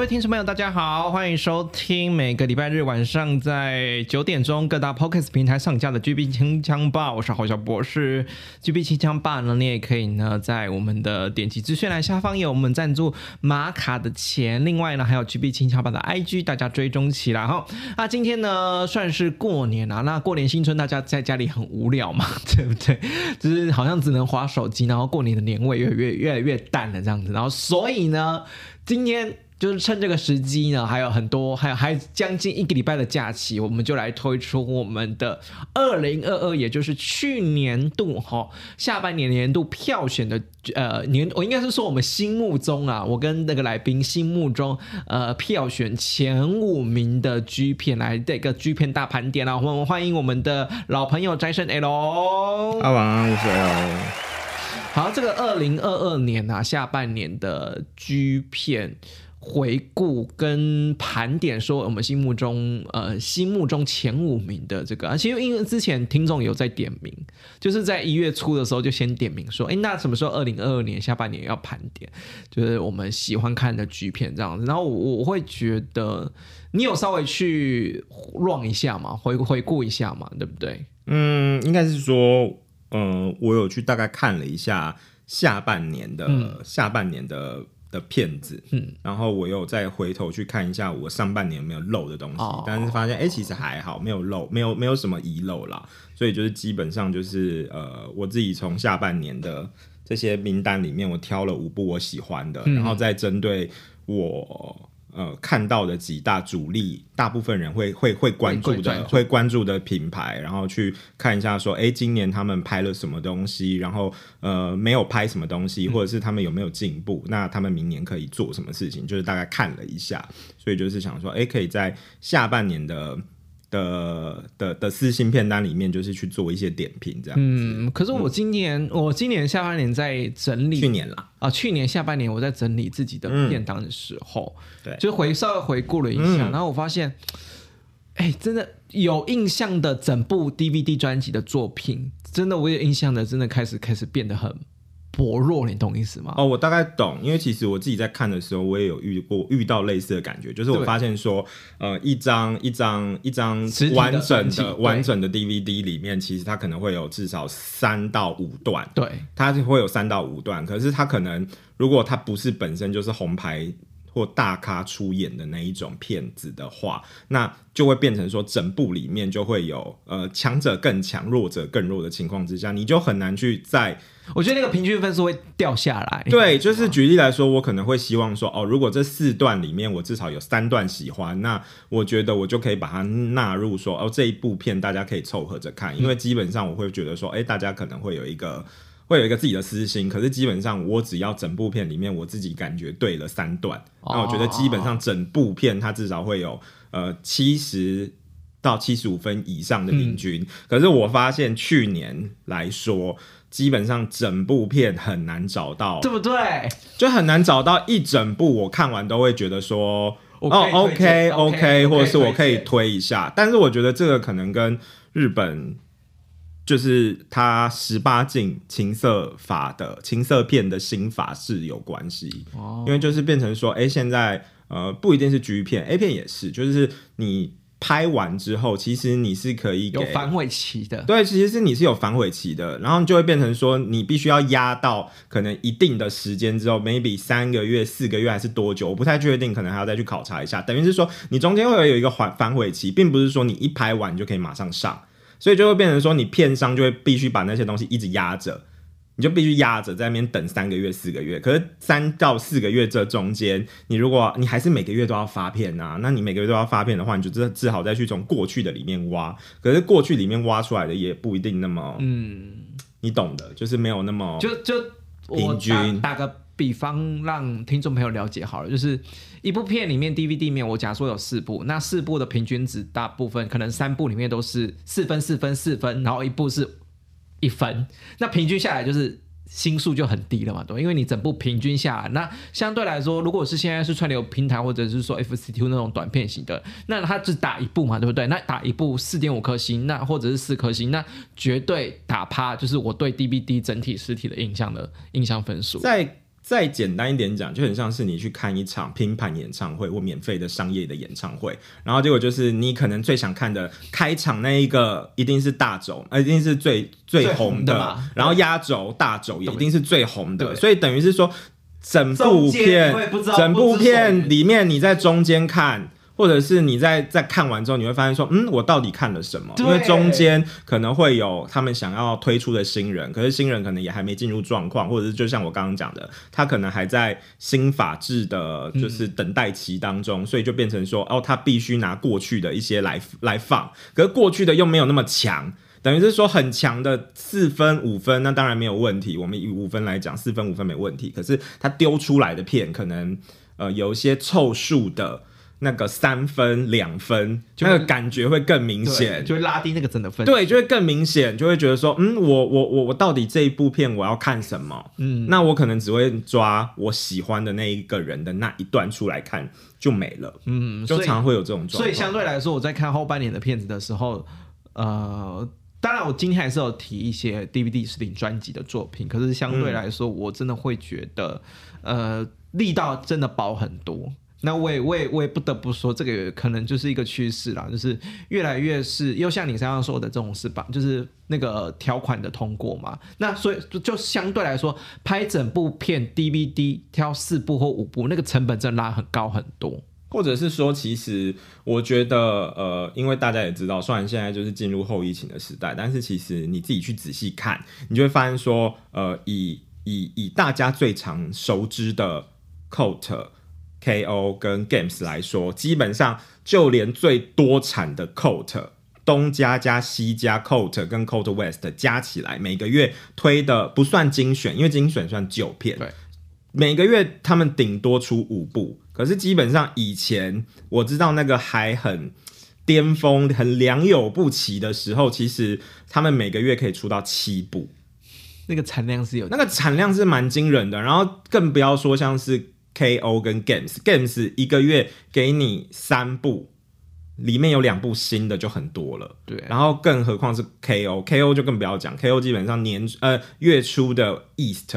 各位听众朋友，大家好，欢迎收听每个礼拜日晚上在九点钟各大 Podcast 平台上架的 GB 清枪吧，我是郝小博士。GB 清枪吧呢，你也可以呢在我们的点击资讯栏下方有我们赞助玛卡的钱，另外呢还有 GB 清枪吧的 IG，大家追踪起来哈。那今天呢算是过年啊，那过年新春大家在家里很无聊嘛，对不对？就是好像只能划手机，然后过年的年味越来越越来越淡了这样子，然后所以呢，今天。就是趁这个时机呢，还有很多，还有还将近一个礼拜的假期，我们就来推出我们的二零二二，也就是去年度哈下半年年度票选的呃年，我应该是说我们心目中啊，我跟那个来宾心目中呃票选前五名的 G 片来这个 G 片大盘点啊，我们欢迎我们的老朋友斋生 L。阿王，我是 L。好，这个二零二二年啊下半年的 G 片。回顾跟盘点，说我们心目中呃心目中前五名的这个，而且因为之前听众有在点名，就是在一月初的时候就先点名说，哎，那什么时候二零二二年下半年要盘点，就是我们喜欢看的剧片这样子。然后我我会觉得你有稍微去 run 一下嘛，回回顾一下嘛，对不对？嗯，应该是说，嗯，我有去大概看了一下下半年的、嗯下半年的。的片子，嗯，然后我又再回头去看一下我上半年有没有漏的东西，哦。但是发现哎、诶其实还好，没有漏，没有没有什么遗漏啦，所以就是基本上就是呃，我自己从下半年的这些名单里面，我挑了五部我喜欢的，嗯。然后再针对我。呃，看到的几大主力，大部分人会会会关注的，会关注的品牌，然后去看一下说，哎，今年他们拍了什么东西，然后呃没有拍什么东西，或者是他们有没有进步，那他们明年可以做什么事情，就是大概看了一下，所以就是想说，哎，可以在下半年的的的的私信片单里面，就是去做一些点评，这样。嗯，可是我今年、我今年下半年在整理去年啦，啊，去年下半年我在整理自己的片单的时候，对就回稍微回顾了一下，嗯然后我发现，哎，真的有印象的整部 DVD 专辑的作品，真的我有印象的，真的开始开始变得很薄弱，你懂意思吗？哦，我大概懂，因为其实我自己在看的时候，我也有遇过遇到类似的感觉，就是我发现说，呃，一张一张一张完整的完整的 DVD 里面，其实它可能会有至少三到五段，对，它会有三到五段，可是它可能如果它不是本身就是红牌或大咖出演的那一种片子的话，那就会变成说整部里面就会有呃强者更强、弱者更弱的情况之下，你就很难去在我觉得那个平均分数会掉下来。对，就是举例来说，我可能会希望说，哦，如果这四段里面我至少有三段喜欢，那我觉得我就可以把它纳入说，哦，这一部片大家可以凑合着看，因为基本上我会觉得说，哎、大家可能会有一个。会有一个自己的私心，可是基本上我只要整部片里面我自己感觉对了三段，哦那我觉得基本上整部片它至少会有呃七十到七十五分以上的平均。可是我发现去年来说，基本上整部片很难找到对不对？就很难找到一整部我看完都会觉得说，哦，OK 荐 OK，OK，或者是我可以推一下。但是我觉得这个可能跟日本就是它十八禁情色法的情色片的新法是有关系，哦因为就是变成说，哎、现在呃不一定是 G 片，A 片也是，就是你拍完之后，其实你是可以有反悔期的。对，其实是你是有反悔期的，然后就会变成说，你必须要压到可能一定的时间之后，maybe 三个月、四个月还是多久，我不太确定，可能还要再去考察一下。等于是说，你中间会有一个反反悔期，并不是说你一拍完就可以马上上，所以就会变成说，你片商就会必须把那些东西一直压着。你就必须压着在那边等三个月、四个月。可是三到四个月这中间，你如果你还是每个月都要发片啊，那你每个月都要发片的话，你就只只好再去从过去的里面挖。可是过去里面挖出来的也不一定那么，嗯，你懂的，就是没有那么就就平均。打个比方，让听众朋友了解好了，就是一部片里面 DVD 面，我假说有四部，那四部的平均值大部分可能三部里面都是四分、四分、四分，然后一部是。一分，那平均下来就是星数就很低了嘛，对因为你整部平均下来，那相对来说，如果是现在是串流平台或者是说 F C T 那种短片型的，那它只打一部嘛，对不对？那打一部四点五颗星，那或者是四颗星，那绝对打趴就是我对 D V D 整体实体的印象的印象分数。在再简单一点讲，就很像是你去看一场拼盘演唱会或免费的商业的演唱会，然后结果就是你可能最想看的开场那一个一定是大轴，呃，一定是最最红的，然后压轴大轴也一定是最红的，所以等于是说整部片整部片里面你在中间看。或者是你在在看完之后，你会发现说，嗯，我到底看了什么？因为中间可能会有他们想要推出的新人，可是新人可能也还没进入状况，或者是就像我刚刚讲的，他可能还在新法制的，就是等待期当中，所以就变成说，哦，他必须拿过去的一些来来放，可是过去的又没有那么强，等于是说很强的四分五分，那当然没有问题，我们以五分来讲，四分五分没问题，可是他丢出来的片可能呃有一些凑数的。那个三分两分，那个感觉会更明显，就会拉低那个真的分。对，就会更明显，就会觉得说，嗯，我我我我到底这一部片我要看什么？嗯，那我可能只会抓我喜欢的那一个人的那一段出来看就没了。嗯，就常会有这种状况。所以相对来说，我在看后半年的片子的时候，呃，当然我今天还是有提一些 DVD 视频专辑的作品，可是相对来说，我真的会觉得，呃，力道真的薄很多。那我也我也我也不得不说，这个可能就是一个趋势啦，就是越来越是又像你刚刚说的这种是吧？就是那个条款的通过嘛。那所以就相对来说，拍整部片 DVD 挑四部或五部，那个成本真的拉很高很多。或者是说，其实我觉得，呃，因为大家也知道，虽然现在就是进入后疫情的时代，但是其实你自己去仔细看，你就会发现说，呃，以以以大家最常熟知的 Coat。K.O. 跟 Games 来说，基本上就连最多产的 Coat 东家加西加 Coat 跟 Coat West 加起来，每个月推的不算精选，因为精选算九片。对，每个月他们顶多出五部，可是基本上以前我知道那个还很巅峰、很良莠不齐的时候，其实他们每个月可以出到七部，那个产量是有，那个产量是蛮惊人的。然后更不要说像是。K.O. 跟 Games，Games 一个月给你三部，里面有两部新的就很多了。对，然后更何况是 K.O.，K.O. 就更不要讲，K.O. 基本上年呃月初的 East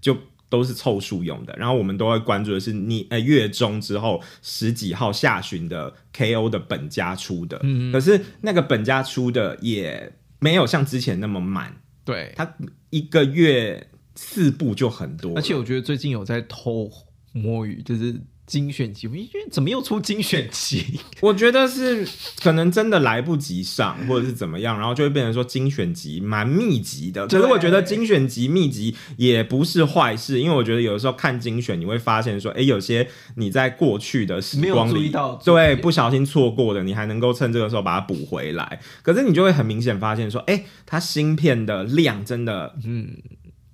就都是凑数用的，然后我们都会关注的是你呃月中之后十几号下旬的 K.O. 的本家出的，嗯，可是那个本家出的也没有像之前那么满，对，他一个月四部就很多，而且我觉得最近有在偷。摸鱼就是精选集，因为怎么又出精选集？我觉得是可能真的来不及上，或者是怎么样，然后就会变成说精选集蛮密集的。可是我觉得精选集密集也不是坏事，因为我觉得有的时候看精选，你会发现说，哎，有些你在过去的时光里，对不小心错过的，你还能够趁这个时候把它补回来。可是你就会很明显发现说，哎，它芯片的量真的，嗯。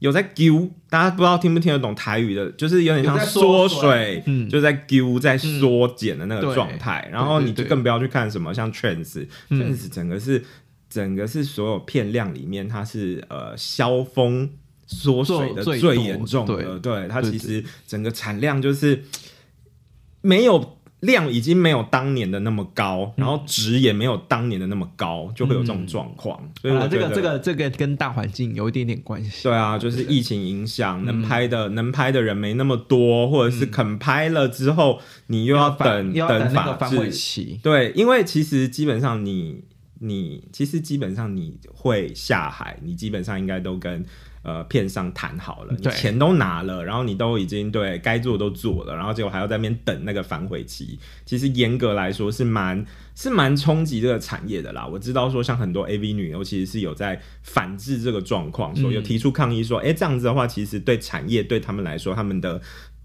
有在丢，大家不知道听不听得懂台语的，就是有点像缩水，嗯，就在丢，在缩减的那个状态。然后你就更不要去看什么像 trends，trends 整个是整个是所有片量里面，它是呃消峰缩水的最严重的。对它其实整个产量就是没有量已经没有当年的那么高，然后值也没有当年的那么高，就会有这种状况。所以这得个这个这个跟大环境有一点点关系。对啊，就是疫情影响，能拍的能拍的人没那么多，或者是肯拍了之后，你又要等又要等那法个反悔制。期。对，因为其实基本上你你其实基本上你会下海，你基本上应该都跟。呃，片商谈好了，你钱都拿了，然后你都已经对该做都做了，然后结果还要在那边等那个反悔期，其实严格来说是蛮是蛮冲击这个产业的啦。我知道说像很多 AV 女优其实是有在反制这个状况，所以有提出抗议说，哎、这样子的话，其实对产业对他们来说，他们的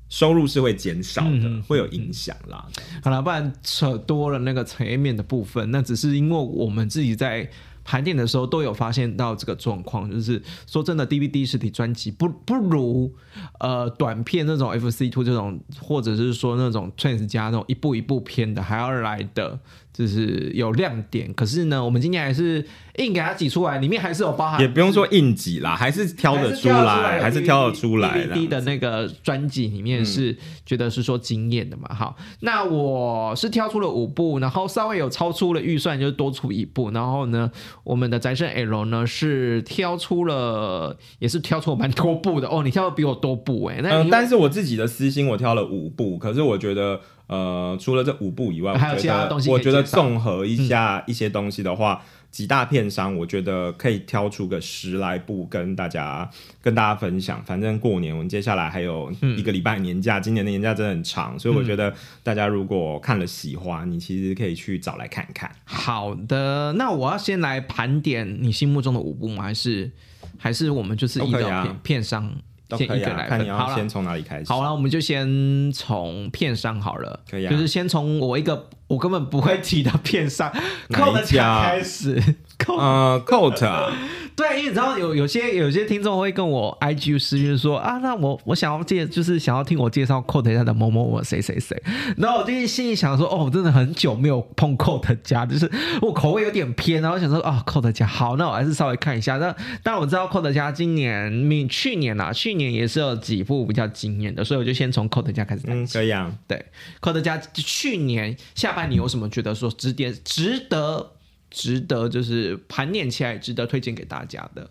收入是会减少的，嗯会有影响啦。好了，不然扯多了那个产业面的部分，那只是因为我们自己在盘点的时候都有发现到这个状况，就是说真的，DVD 实体专辑不不如呃短片那种 FC Two 这种，或者是说那种 Trans 加那种一步一步片的还要来的。就是有亮点，可是呢，我们今天还是硬给它挤出来，里面还是有包含，也不用说硬挤啦，还是挑得出来，还是挑得出来的。DVD 的那个专辑里面是觉得是说惊艳的嘛？好，那我是挑出了五部，然后稍微有超出了预算，就是多出一部。然后呢，我们的宅胜 L 呢是挑出了，也是挑出了蛮多部的哦。你挑的比我多部哎、那嗯、但是我自己的私心，我挑了五部，可是我觉得，呃，除了这五部以外，还有其他东西我觉得综合一下一些东西的话，几大片商，我觉得可以挑出个十来部跟大家跟大家分享。反正过年，我们接下来还有一个礼拜年假，今年的年假真的很长，所以我觉得大家如果看了喜欢，你其实可以去找来看看。好的，那我要先来盘点你心目中的五部吗？还是还是我们就是依照片、都可以啊片商都可以看你要先从哪里开始。好了，我们就先从片商好了，可以啊就是先从我一个我根本不会提的片商哪一 扣的家家开始。扣呃，Coat 啊，对，因为你知道有有些有些听众会跟我 IG 私讯说啊，那我我想要介就是想要听我介绍 Code 家的某某某谁谁谁，然后我就心里想说，哦，我真的很久没有碰 Code 家，就是我口味有点偏，然后我想说啊，Code 家好，那我还是稍微看一下。那当然我知道 Code 家今年、明去年啊，去年也是有几部比较惊艳的，所以我就先从 Code 家开始谈嗯，起。可以啊。对，寇德家去年下半年有什么觉得说值得、值得、值得，就是盘点起来值得推荐给大家的？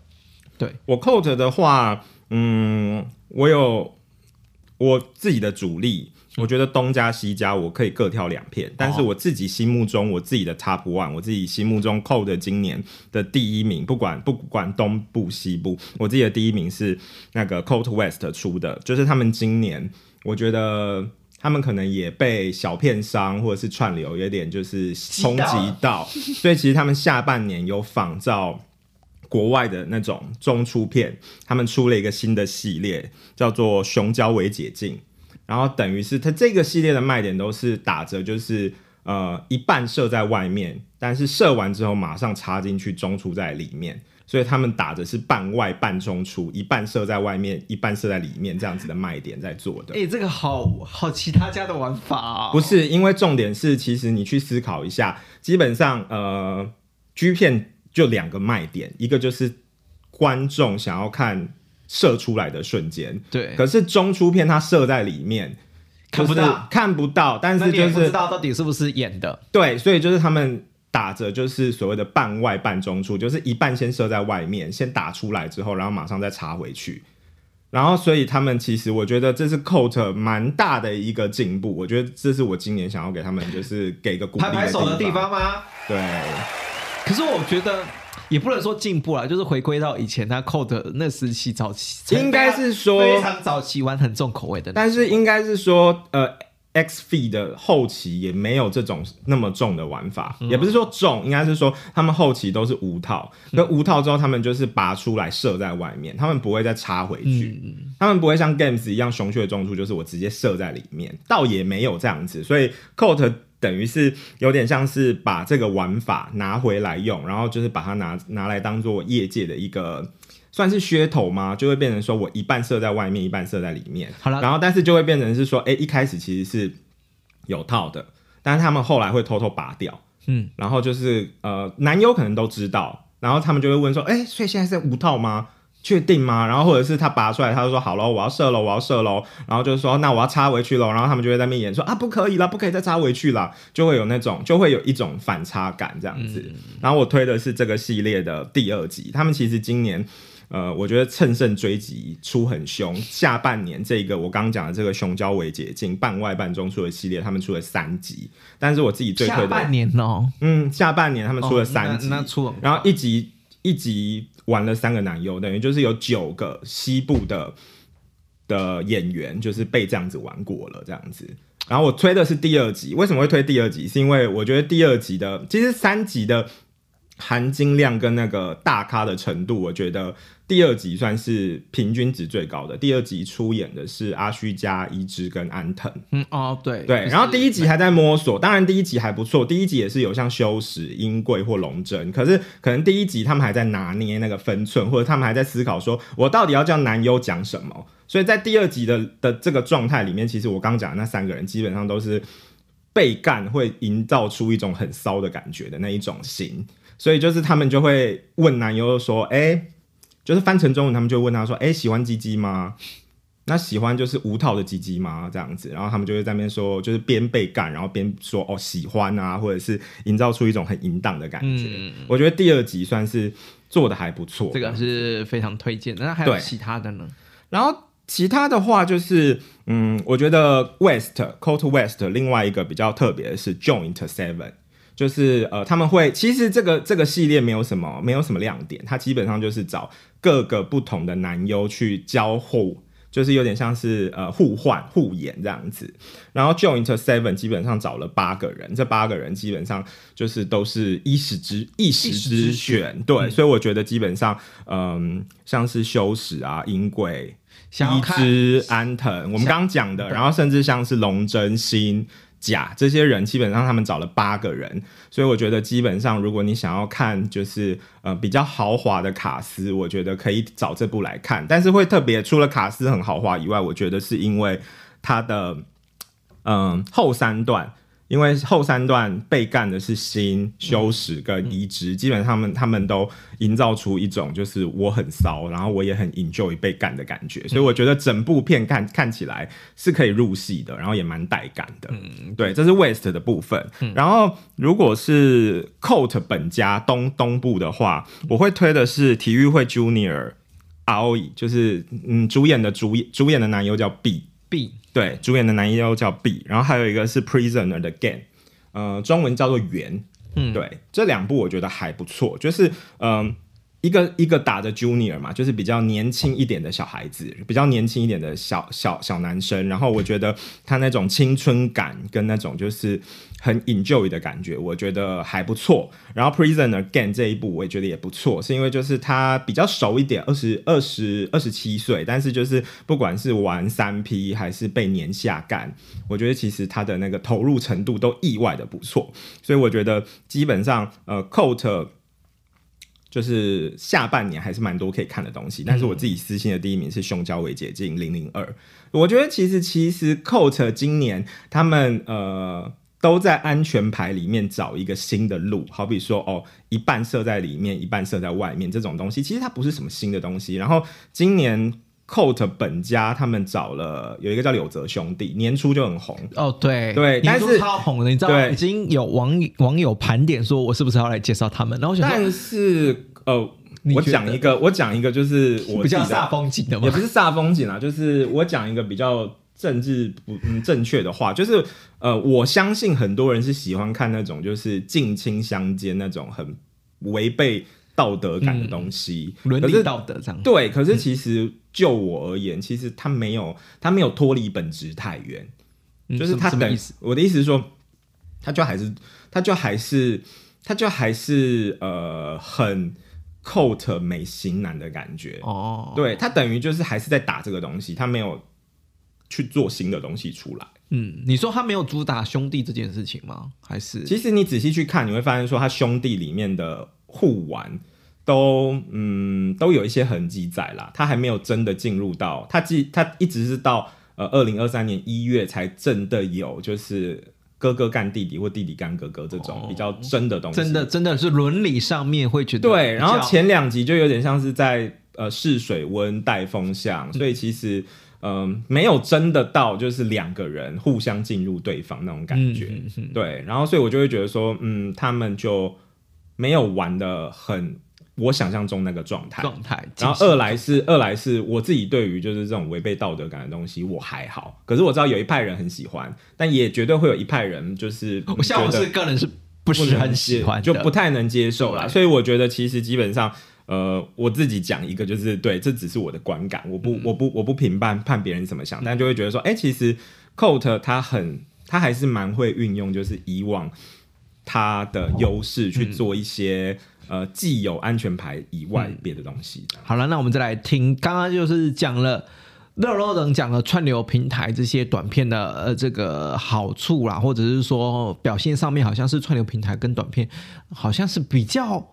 对，我 Coat 的话，嗯，我有我自己的主力，我觉得东家西家我可以各挑两片，但是我自己心目中我自己的 Top One，我自己心目中 Coat 今年的第一名，不管不管东部西部，我自己的第一名是那个 Coat West 出的，就是他们今年我觉得。他们可能也被小片商或者是串流有点就是冲击到，所以其实他们下半年有仿照国外的那种中出片，他们出了一个新的系列，叫做“熊胶微解禁”，然后等于是它这个系列的卖点都是打折就是呃一半射在外面，但是射完之后马上插进去中出在里面，所以他们打的是半外半中出，一半射在外面，一半射在里面这样子的卖点在做的。哎、这个好好其他家的玩法啊、不是，因为重点是，其实你去思考一下，基本上呃，G 片就两个卖点，一个就是观众想要看射出来的瞬间，对，可是中出片它射在里面。看不到看不到，但是就那你也不知道到底是不是演的。对，所以就是他们打着就是所谓的半外半中出，就是一半先射在外面，先打出来之后，然后马上再插回去。然后，所以他们其实我觉得这是 Coat 蛮大的一个进步，我觉得这是我今年想要给他们就是给个鼓励拍拍手的地地方吗？对，可是我觉得也不能说进步啦，就是回归到以前他扣的那时期早期，应该是说非常早期玩很重口味的。但是应该是说，呃，X Feed 的后期也没有这种那么重的玩法，嗯。也不是说重，应该是说他们后期都是无套，那无套之后他们就是拔出来射在外面，他们不会再插回去，嗯他们不会像 Games 一样雄血中出，就是我直接射在里面，倒也没有这样子，所以 Coat 等于是有点像是把这个玩法拿回来用，然后就是把它拿拿来当做业界的一个。算是噱头吗？就会变成说我一半射在外面，一半射在里面。好了然后但是就会变成是说，哎、一开始其实是有套的，但是他们后来会偷偷拔掉。嗯，然后就是呃，男优可能都知道，然后他们就会问说，哎、所以现在是无套吗？确定吗？然后或者是他拔出来，他就说好喽，我要射喽，我要射喽，然后就是说那我要插回去喽，然后他们就会在那边演说啊不可以了，不可以再插回去了，就会有那种就会有一种反差感这样子。然后我推的是这个系列的第二集，他们其实今年。呃，我觉得乘胜追击出很凶。下半年这个我刚刚讲的这个熊交尾解禁半外半中出的系列，他们出了三集。但是我自己最推的，下半年哦，嗯，下半年他们出了三集，哦那那出很快然后一集一集玩了三个男优，等于就是有九个西部的的演员，就是被这样子玩过了这样子。然后我推的是第二集，为什么会推第二集？是因为我觉得第二集的其实三集的含金量跟那个大咖的程度，我觉得第二集算是平均值最高的。第二集出演的是阿虚加、一之跟安藤。嗯哦对对，然后第一集还在摸索，当然第一集还不错，第一集也是有像修史、英贵或龙真，可是可能第一集他们还在拿捏那个分寸，或者他们还在思考说，我到底要叫男优讲什么。所以在第二集的的这个状态里面，其实我刚讲的那三个人基本上都是被干，会营造出一种很骚的感觉的那一种型，所以就是他们就会问男优说，哎、就是翻成中文，他们就问他说，哎、喜欢鸡鸡吗？那喜欢就是无套的鸡鸡吗？这样子，然后他们就会在那边说，就是边被干，然后边说哦喜欢啊，或者是营造出一种很淫荡的感觉。嗯我觉得第二集算是做的还不错。这个是非常推荐的。那还有其他的呢？然后其他的话就是，嗯，我觉得 West Cold West 另外一个比较特别的是 Joint Seven，就是呃他们会其实这个这个系列没有什么没有什么亮点，它基本上就是找各个不同的男优去交互。就是有点像是呃互换互演这样子，然后 Joint Seven 基本上找了八个人，这八个人基本上就是都是一时之一时之选，选对，所以我觉得基本上嗯像是修史啊、银贵、伊想要看之、安藤，我们刚刚讲的，然后甚至像是龙真心。甲这些人基本上他们找了八个人，所以我觉得基本上如果你想要看就是呃比较豪华的卡斯，我觉得可以找这部来看。但是会特别除了卡斯很豪华以外，我觉得是因为它的嗯后三段。因为后三段被干的是新、羞耻跟移植，基本上他们他们都营造出一种就是我很骚，然后我也很 enjoy 被干的感觉，所以我觉得整部片看看起来是可以入戏的，然后也蛮带感的。嗯，对，这是 West 的部分。然后如果是 Coat 本家东东部的话，我会推的是体育会 Junior ROE，就是嗯主演的主演主演的男优叫 B。B 对，主演的男优叫 B，然后还有一个是 Prisoner 的 Game，呃，中文叫做圆。嗯对，这两部我觉得还不错，就是嗯、一个一个打的 Junior 嘛，就是比较年轻一点的小孩子，比较年轻一点的小小小男生，然后我觉得他那种青春感跟那种就是很 enjoy 的感觉，我觉得还不错。然后 Prisoner Game 这一部我也觉得也不错，是因为就是他比较熟一点，二十二十二十七岁，但是就是不管是玩三 P 还是被年下干，我觉得其实他的那个投入程度都意外的不错，所以我觉得基本上呃 Coat。就是下半年还是蛮多可以看的东西，但是我自己私信的第一名是《胸交尾解禁零零二》，我觉得其实其实 Coat 今年他们呃都在安全牌里面找一个新的路，好比说哦一半设在里面，一半设在外面这种东西，其实它不是什么新的东西。然后今年 Coat 本家他们找了有一个叫柳泽兄弟，年初就很红，哦，对对但是超红的，你知道对已经有网友网友盘点说，我是不是要来介绍他们？然后但是呃，我讲一个，我讲一个就是我比较煞风景的嘛也不，是煞风景啦，就是我讲一个比较政治不嗯正确的话，就是呃，我相信很多人是喜欢看那种就是近亲相奸那种很违背道德感的东西，伦理道德这样。对，可是其实就我而言，其实他没有他没有脱离本质太远，嗯就是他等什么意思？我的意思是说，他就还是他就还是他就还是呃很 coat 美型男的感觉。哦，对他等于就是还是在打这个东西，他没有去做新的东西出来。嗯，你说他没有主打兄弟这件事情吗？还是？其实你仔细去看，你会发现说他兄弟里面的互玩都嗯都有一些痕迹在啦，他还没有真的进入到他既他一直是到呃二零二三年一月才真的有就是哥哥干弟弟或弟弟干哥哥这种比较真的东西，真的真的是伦理上面会觉得对，然后前两集就有点像是在呃试水温、带风向，所以其实嗯、没有真的到就是两个人互相进入对方那种感觉。嗯嗯嗯对，然后所以我就会觉得说，嗯，他们就没有玩的很我想象中那个状态。状态。然后二来是二来是我自己对于就是这种违背道德感的东西我还好，可是我知道有一派人很喜欢，但也绝对会有一派人就是 我像我是个人是不是很喜接欢，就不太能接受啦。所以我觉得其实基本上，呃，我自己讲一个就是对，这只是我的观感，我嗯不、我不我不评判判别人怎么想，但就会觉得说，哎、其实 Coat 他很他还是蛮会运用就是以往他的优势去做一些、呃既有安全牌以外别的东西的。好了，那我们再来听，刚刚就是讲了。肉肉等讲了串流平台这些短片的呃这个好处啦，或者是说表现上面好像是串流平台跟短片好像是比较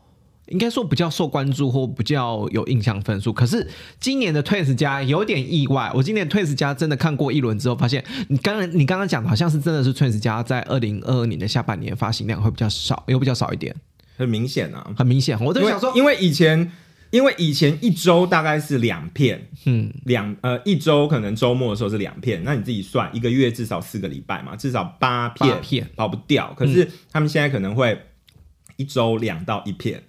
应该说比较受关注或比较有印象分数。可是今年的 Twins 家有点意外，我今年 Twins 家真的看过一轮之后，发现你刚刚你刚刚讲的好像是真的是 Twins 家在二零二二年的下半年发行量会比较少，又比较少一点，很明显啊，很明显。我就因为想说，因为以前因为以前一周大概是两片，嗯，两呃一周可能周末的时候是两片，那你自己算一个月至少四个礼拜嘛，至少八片八片跑不掉。可是他们现在可能会一周两到一片，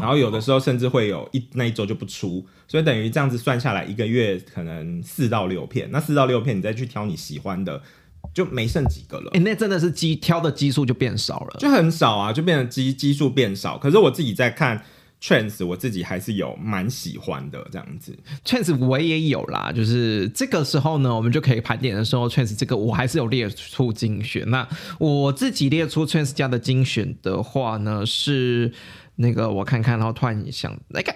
然后有的时候甚至会有一那一周就不出，所以等于这样子算下来，一个月可能四到六片。那四到六片你再去挑你喜欢的，就没剩几个了哎、。那真的是基挑的基数就变少了。就很少啊，就变成基基数变少。可是我自己在看 trends，我自己还是有蛮喜欢的这样子。trends 我也有啦，就是这个时候呢，我们就可以盘点的时候，，trends 这个我还是有列出精选。那我自己列出 Trans 家的精选的话呢，是那个我看看，然后突然想，那个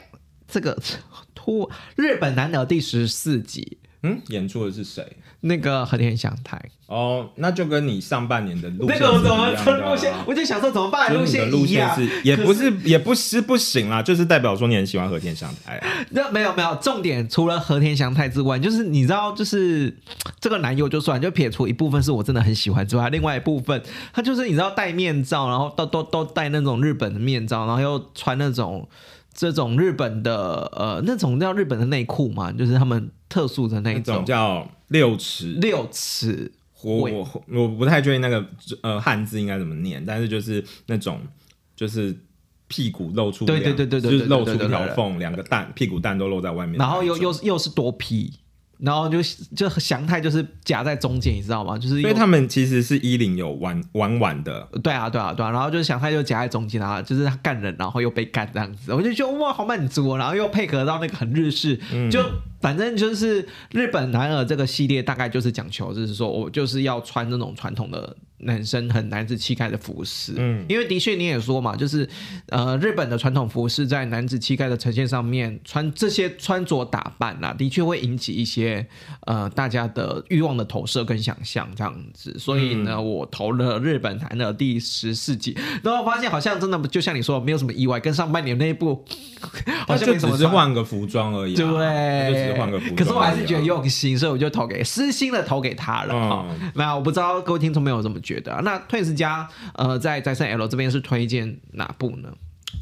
这个 突日本男的第十四集，嗯，演出的是谁？那个和田祥太，哦，那就跟你上半年的路线那个我怎么路线？我就想说怎么办？路就是你的路线线一样，是也不是也不是不行啦，就是代表说你很喜欢和田祥太啊。那没有没有，重点除了和田祥太之外，就是你知道，就是这个男友就算就撇除一部分是我真的很喜欢之外，另外一部分他就是你知道戴面罩，然后都都都戴那种日本的面罩，然后又穿那种这种日本的呃那种叫日本的内裤嘛，就是他们特殊的那一种。种叫六尺，六尺我我我不太确定那个呃汉字应该怎么念，但是就是那种就是屁股露出对对对对对就是露出一条缝，两个蛋屁股蛋都露在外面然后又又又是多批，然后就就祥太就是夹在中间，你知道吗？就是因为他们其实是衣领有玩玩玩的，对啊，对啊，对啊，然后就是祥太就夹在中间啊，就是他干人，然后又被干这样子，我就觉得哇，好满足哦，然后又配合到那个很日式，嗯。就反正就是日本男儿这个系列大概就是讲求，就是说我就是要穿那种传统的男生很男子气概的服饰，嗯。因为的确你也说嘛，就是呃日本的传统服饰在男子气概的呈现上面，穿这些穿着打扮啊，的确会引起一些呃大家的欲望的投射跟想象这样子，所以呢，嗯。我投了日本男儿第十四集，然后发现好像真的就像你说的，没有什么意外，跟上半年那一部好像没什么差只是换个服装而已、啊，对，换个可是我还是觉得用心，所以我就投给私心的投给他了哈。嗯那、我不知道各位听众朋友怎么觉得、啊？那 Twins 家呃在在生 L 这边是推荐哪部呢？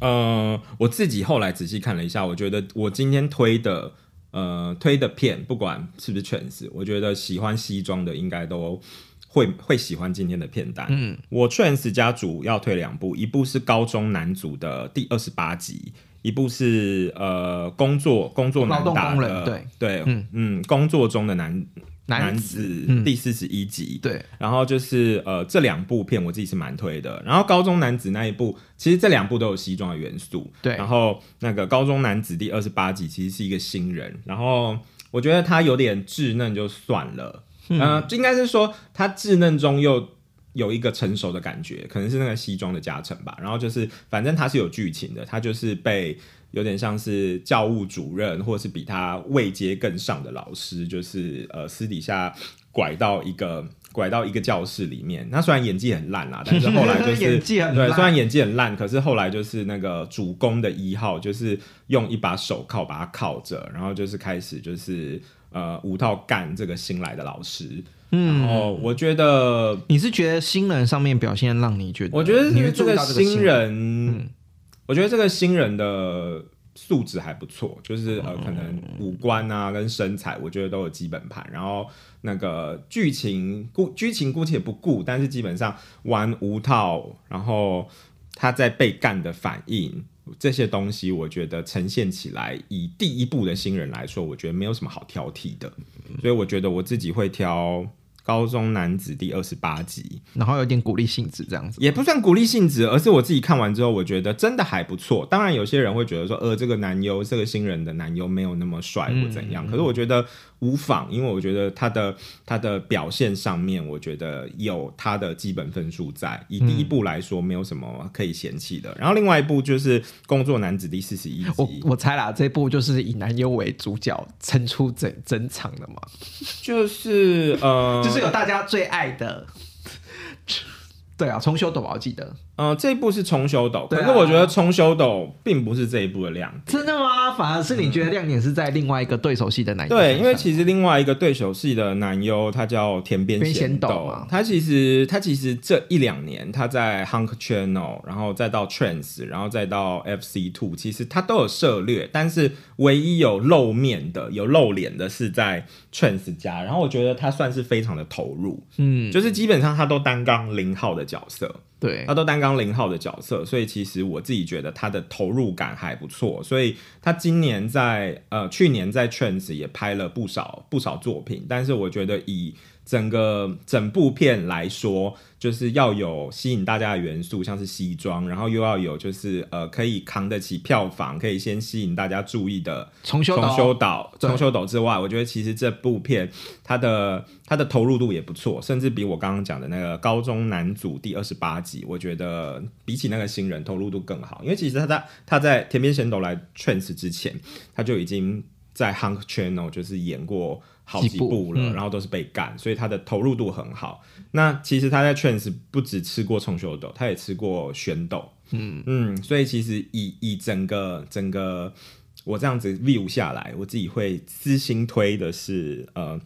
呃，我自己后来仔细看了一下，我觉得我今天推的呃推的片，不管是不是全是，我觉得喜欢西装的应该都会会喜欢今天的片单。嗯，我 Trans 家主要推两部，一部是高中男主的第二十八集。一部是呃工作工作男打工的对。对嗯。嗯工作中的男男子子嗯。第四十一集。对，然后就是呃这两部片我自己是蛮推的。然后高中男子那一部，其实这两部都有西装的元素。对。然后那个高中男子第二十八集其实是一个新人，然后我觉得他有点稚嫩就算了，嗯、呃，应该是说他稚嫩中又。有一个成熟的感觉，可能是那个西装的加成吧。然后就是，反正他是有剧情的，他就是被有点像是教务主任，或是比他位阶更上的老师，就是呃私底下拐到一个拐到一个教室里面。他虽然演技很烂啦，但是 后来就是演技很对，虽然演技很烂，可是后来就是那个主攻的一号，就是用一把手铐把他铐着，然后就是开始就是呃五套干这个新来的老师。嗯，哦我觉得你是觉得新人上面表现让你觉得？我觉得这个新人，人，我觉得这个新人的素质还不错，就是呃，可能五官啊跟身材，我觉得都有基本盘。然后那个剧情故剧情姑且不顾，但是基本上玩无套，然后他在被干的反应这些东西，我觉得呈现起来，以第一部的新人来说，我觉得没有什么好挑剔的。所以我觉得我自己会挑。高中男子第二十八集，然后有点鼓励性质这样子，也不算鼓励性质，而是我自己看完之后，我觉得真的还不错。当然，有些人会觉得说，呃，这个男优，这个新人的男优没有那么帅或怎样，可是我觉得。无妨，因为我觉得他的他的表现上面，我觉得有他的基本分数在。以第一部来说，没有什么可以嫌弃的。然后另外一部就是《工作男子》第四十一集。我我猜啦，这部就是以男优为主角撑出整整场的嘛。就是呃，就是有大家最爱的。对啊，重修斗我记得。呃，这一部是重修斗，可是我觉得重修斗并不是这一部的亮点。真的吗？反而是你觉得亮点是在另外一个对手戏的男优。对，因为其实另外一个对手戏的男优他叫田边贤斗，他其实他其实这一两年他在 Hunk Channel，然后再到 Trans，然后再到 FC Two，其实他都有涉略，但是唯一有露面的、有露脸的是在 Trans 家。然后我觉得他算是非常的投入，嗯，就是基本上他都担纲零号的角色。对，他都担纲零号的角色，所以其实我自己觉得他的投入感还不错。所以他今年在呃去年在圈子也拍了不少不少作品，但是我觉得以整个整部片来说。就是要有吸引大家的元素，像是西装，然后又要有就是呃可以扛得起票房，可以先吸引大家注意的重修重修岛重修岛之外，我觉得其实这部片它的它的投入度也不错，甚至比我刚刚讲的那个高中男主第二十八集，我觉得比起那个新人投入度更好，因为其实他在他在田边贤斗来 trans 之前，他就已经在 Hunk Channel 就是演过。好几部了，然后都是被干，所以他的投入度很好。那其实他在 Trans 不止吃过重修豆，他也吃过玄斗。嗯嗯，所以其实以以整个整个我这样子 view 下来，我自己会私心推的是呃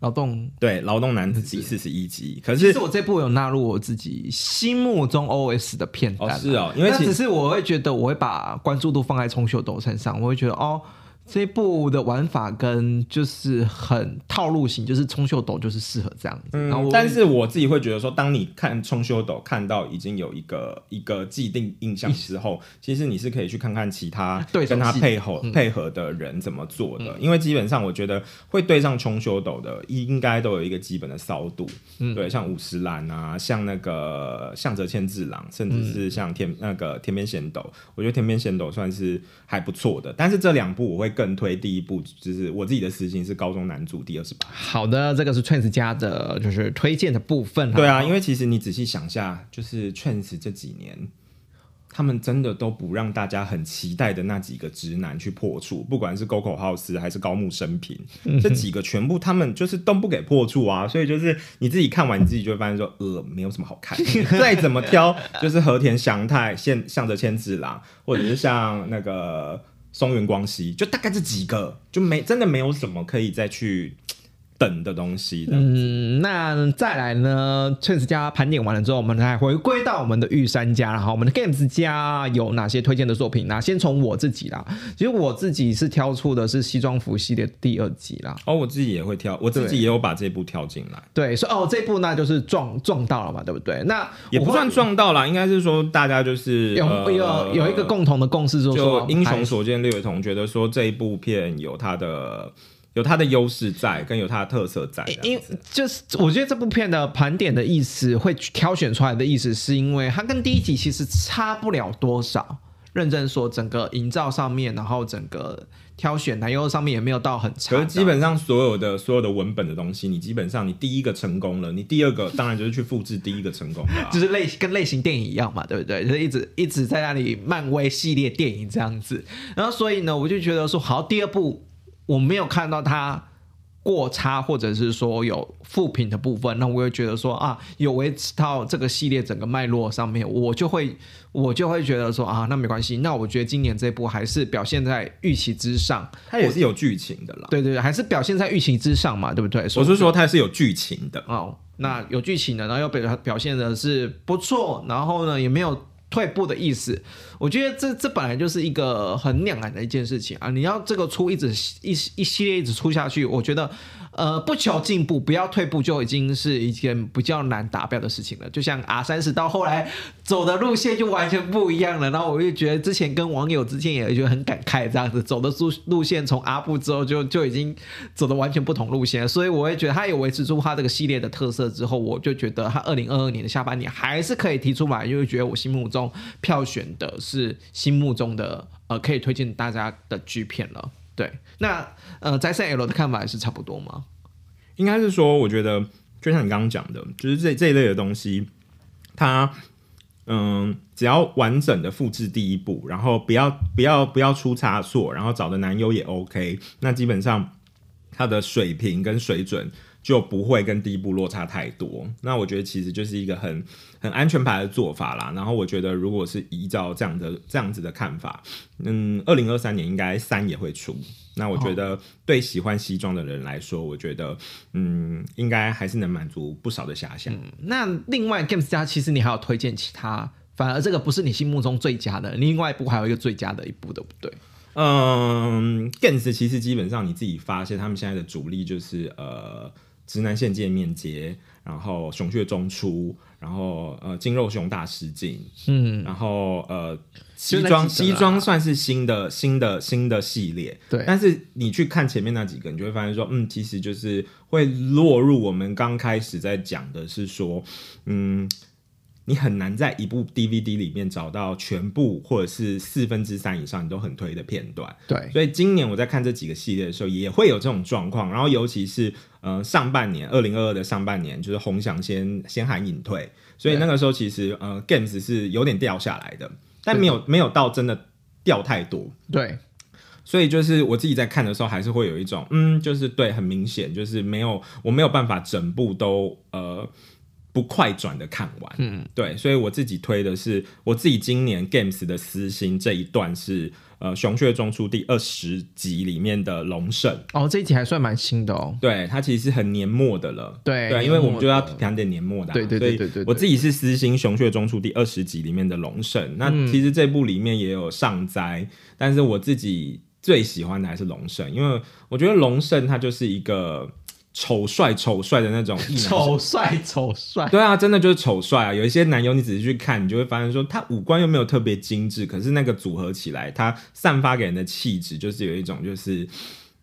劳动对劳动男子第四十一集。可是我这部有纳入我自己心目中 OS 的片段，是哦，因为只是我会觉得我会把关注度放在冲秀豆身上，我会觉得哦。这一部的玩法跟就是很套路型，就是冲秀斗就是适合这样子。嗯，但是我自己会觉得说，当你看冲秀斗看到已经有一个一个既定印象之后，其实你是可以去看看其他对跟他配合配合的人怎么做的。因为基本上我觉得会对上冲秀斗的，应该都有一个基本的骚度。嗯，对，像五十岚啊，像那个向泽千治郎，甚至是像天那个天边贤斗，我觉得天边贤斗算是还不错的。但是这两部我会。更推第一部，就是我自己的私心是高中男主第二十八。好的，这个是 Trans 家的，就是推荐的部分。对啊，因为其实你仔细想下，就是 Trans 这几年，他们真的都不让大家很期待的那几个直男去破处，不管是沟口浩斯还是高木生平，这几个全部他们就是都不给破处啊。所以就是你自己看完，你自己就会发现说，呃，没有什么好看。再怎么挑，就是和田祥太、现向着千次郎，或者是像那个。松原光希就大概这几个，就没真的没有什么可以再去。等的东西的，嗯，那再来呢？Trans 家盘点完了之后，我们来回归到我们的玉山家，然后我们的 Games 家有哪些推荐的作品？那先从我自己啦，其实我自己是挑出的是西装服系列第二集啦。哦，我自己也会挑，我自己也有把这部挑进来。对，说哦，这部那就是撞撞到了嘛，对不对？那也不算撞到了，应该是说大家就是有有有一个共同的共识，就英雄所见略同，觉得说这一部片有它的。有它的优势在，跟有它的特色在。因就是我觉得这部片的盘点的意思，会挑选出来的意思，是因为它跟第一集其实差不了多少。认真说，整个营造上面，然后整个挑选男优上面也没有到很差。可是基本上所有的所有的文本的东西，你基本上你第一个成功了，你第二个当然就是去复制第一个成功的，就是类跟类型电影一样嘛，对不对？就是一直一直在那里漫威系列电影这样子。然后所以呢，我就觉得说，好，第二部。我没有看到它过差，或者是说有负评的部分，那我会觉得说啊，有维持到这个系列整个脉络上面，我就会我就会觉得说啊，那没关系。那我觉得今年这部还是表现在预期之上，它也是有剧情的啦。对对对，还是表现在预期之上嘛，对不对？我是说它是有剧情的哦。那有剧情的，然后又表表现的是不错，然后呢也没有退步的意思。我觉得这这本来就是一个很两难的一件事情啊！你要这个出一直一一系列一直出下去，我觉得呃不求进步，不要退步，就已经是一件比较难达标的事情了。就像 R 三十到后来走的路线就完全不一样了。然后我就觉得之前跟网友之间也觉得很感慨，这样子走的路路线从阿布之后就就已经走的完全不同路线。所以我也觉得他有维持住他这个系列的特色之后，我就觉得他二零二二年的下半年还是可以提出来，因为觉得我心目中票选的。是心目中的呃，可以推荐大家的剧片了。对，那呃，在赛 L 的看法也是差不多吗？应该是说，我觉得就像你刚刚讲的，就是这这一类的东西，它嗯，只要完整的复制第一步，然后不要不要不要出差错，然后找的男优也 OK，那基本上它的水平跟水准。就不会跟第一步落差太多。那我觉得其实就是一个很很安全牌的做法啦。然后我觉得如果是依照这样的这样子的看法，嗯，二零二三年应该三也会出。那我觉得对喜欢西装的人来说，我觉得嗯，应该还是能满足不少的遐想。那另外 Games 家其实你还有推荐其他，反而这个不是你心目中最佳的，另外一部还有一个最佳的一部，对不对？嗯，Games 其实基本上你自己发现，他们现在的主力就是呃。直男线界面接，然后熊血中出，然后呃金肉熊大师镜，嗯，然后呃西装西装算是新的新的新的系列，对。但是你去看前面那几个，你就会发现说，嗯，其实就是会落入我们刚开始在讲的是说，嗯。你很难在一部 DVD 里面找到全部或者是四分之三以上你都很推的片段。对，所以今年我在看这几个系列的时候，也会有这种状况。然后尤其是呃上半年，二零二二的上半年，就是红翔先先喊隐退，所以那个时候其实呃 Games 是有点掉下来的，但没有没有到真的掉太多。对，所以就是我自己在看的时候，还是会有一种嗯，就是对，很明显就是没有我没有办法整部都呃。不快转的看完，嗯，对，所以我自己推的是我自己今年 Games 的私心这一段是呃《熊血中出》第二十集里面的龙胜。哦，这一集还算蛮新的哦，对，它其实是很年末的了，对对，因为我们就要谈点年末的，对对对对对，我自己是私心《熊血中出》第二十集里面的龙胜，那其实这部里面也有上灾，但是我自己最喜欢的还是龙胜，因为我觉得龙胜他就是一个。丑帅丑帅的那种，丑帅丑帅，对啊，真的就是丑帅啊！有一些男优，你仔细去看，你就会发现说，他五官又没有特别精致，可是那个组合起来，他散发给人的气质，就是有一种，就是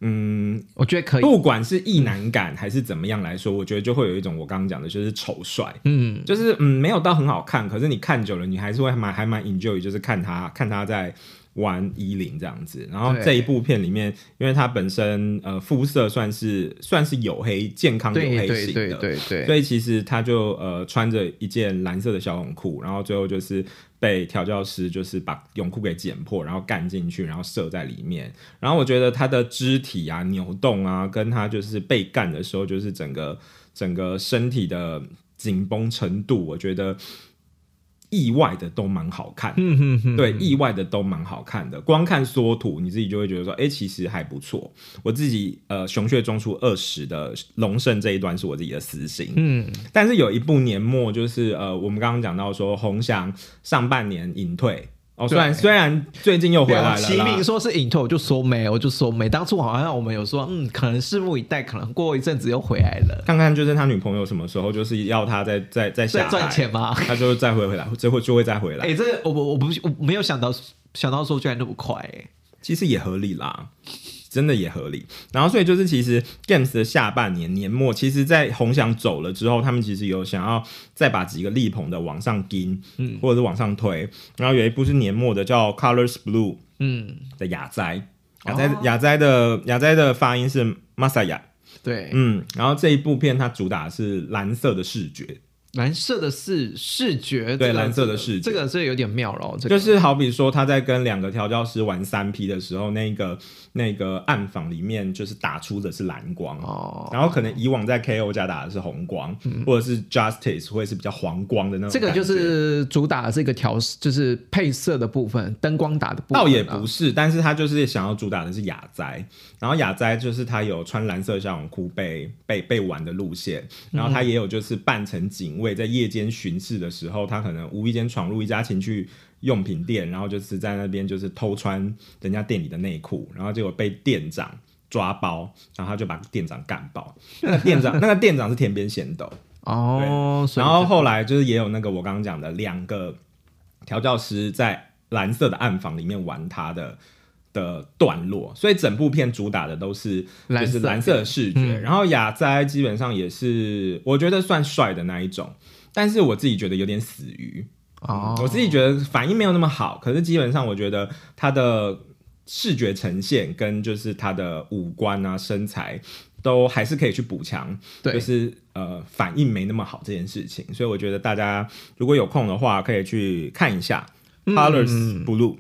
嗯，我觉得可以，不管是意难感还是怎么样来说，我觉得就会有一种我刚刚讲的，就是丑帅，嗯，就是嗯，没有到很好看，可是你看久了，你还是会蛮还蛮 enjoy，就是看他看他在。玩衣领这样子，然后这一部片里面，因为他本身呃肤色算是算是黝黑健康黝黑型的，对对对，所以其实他就呃穿着一件蓝色的小泳裤，然后最后就是被调教师就是把泳裤给剪破，然后干进去，然后射在里面。然后我觉得他的肢体啊扭动啊，跟他就是被干的时候，就是整个整个身体的紧绷程度，我觉得。意外的都蛮好看，对，意外的都蛮好看的。光看缩图，你自己就会觉得说，哎，其实还不错。我自己呃，熊血中出二十的龙胜这一段是我自己的私心，嗯，但是有一部年末就是呃，我们刚刚讲到说红翔上半年隐退。哦，虽然虽然最近又回来了，齐明说是隐退，我就说没，我就说没。当初好像我们有说，嗯，可能拭目以待，可能过一阵子又回来了。看看就是他女朋友什么时候就是要他再再再下赚钱吗？他就再回回来，最后就会再回来。哎，这个我我我不我没有想到想到说居然那么快，哎，其实也合理啦。真的也合理，然后所以就是其实 Games 的下半年年末，其实，在红翔走了之后，他们其实有想要再把几个力捧的往上盯，嗯，或者是往上推。然后有一部是年末的叫 Colors Blue，嗯，的雅哉，雅哉雅哉的雅哉的发音是 Masaya，对，嗯，然后这一部片它主打是蓝色的视觉。蓝色的视视觉，对蓝色的视觉，这个是有点妙了。就是好比说他在跟两个调教师玩三 P 的时候，那个那个暗房里面就是打出的是蓝光哦，然后可能以往在 KO 家打的是红光，或者是 Justice 会是比较黄光的那种。这个就是主打的这个调，就是配色的部分，灯光打的部分。倒也不是，但是他就是想要主打的是雅哉，然后雅哉就是他有穿蓝色小泳裤被被被玩的路线，然后他也有就是扮成警。警卫在夜间巡视的时候，他可能无意间闯入一家情趣用品店，然后就是在那边就是偷穿人家店里的内裤，然后结果被店长抓包，然后他就把店长干爆。那个店长，那个店长是田边贤斗，哦，然后后来就是也有那个我刚刚讲的两个调教师在蓝色的暗房里面玩他的的段落，所以整部片主打的都是蓝色就是蓝色的视觉。嗯然后雅哉基本上也是我觉得算帅的那一种，但是我自己觉得有点死鱼。哦，我自己觉得反应没有那么好，可是基本上我觉得他的视觉呈现跟就是他的五官啊身材都还是可以去补强，对就是呃反应没那么好这件事情，所以我觉得大家如果有空的话，可以去看一下《Colors Blue》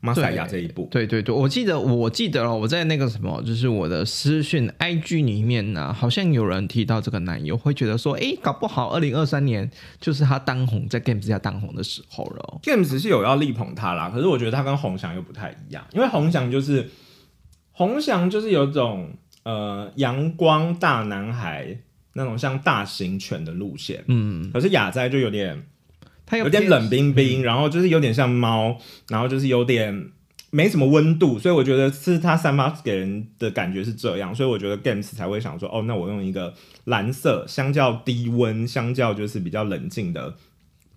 马赛亚这一部。嗯对对对，我记得我记得了，我在那个什么，就是我的私讯 IG 里面呢、好像有人提到这个男友，会觉得说，哎，搞不好二零二三年就是他当红在 Games 下当红的时候了哦。Games 是有要力捧他啦，可是我觉得他跟红翔又不太一样，因为红翔就是红翔就是有种呃阳光大男孩那种像大型犬的路线，嗯，可是雅哉就有点他有点冷冰嗯冰，然后就是有点像猫，然后就是有点没什么温度，所以我觉得是他散发给人的感觉是这样，所以我觉得 Games 才会想说，哦，那我用一个蓝色，相较低温，相较就是比较冷静的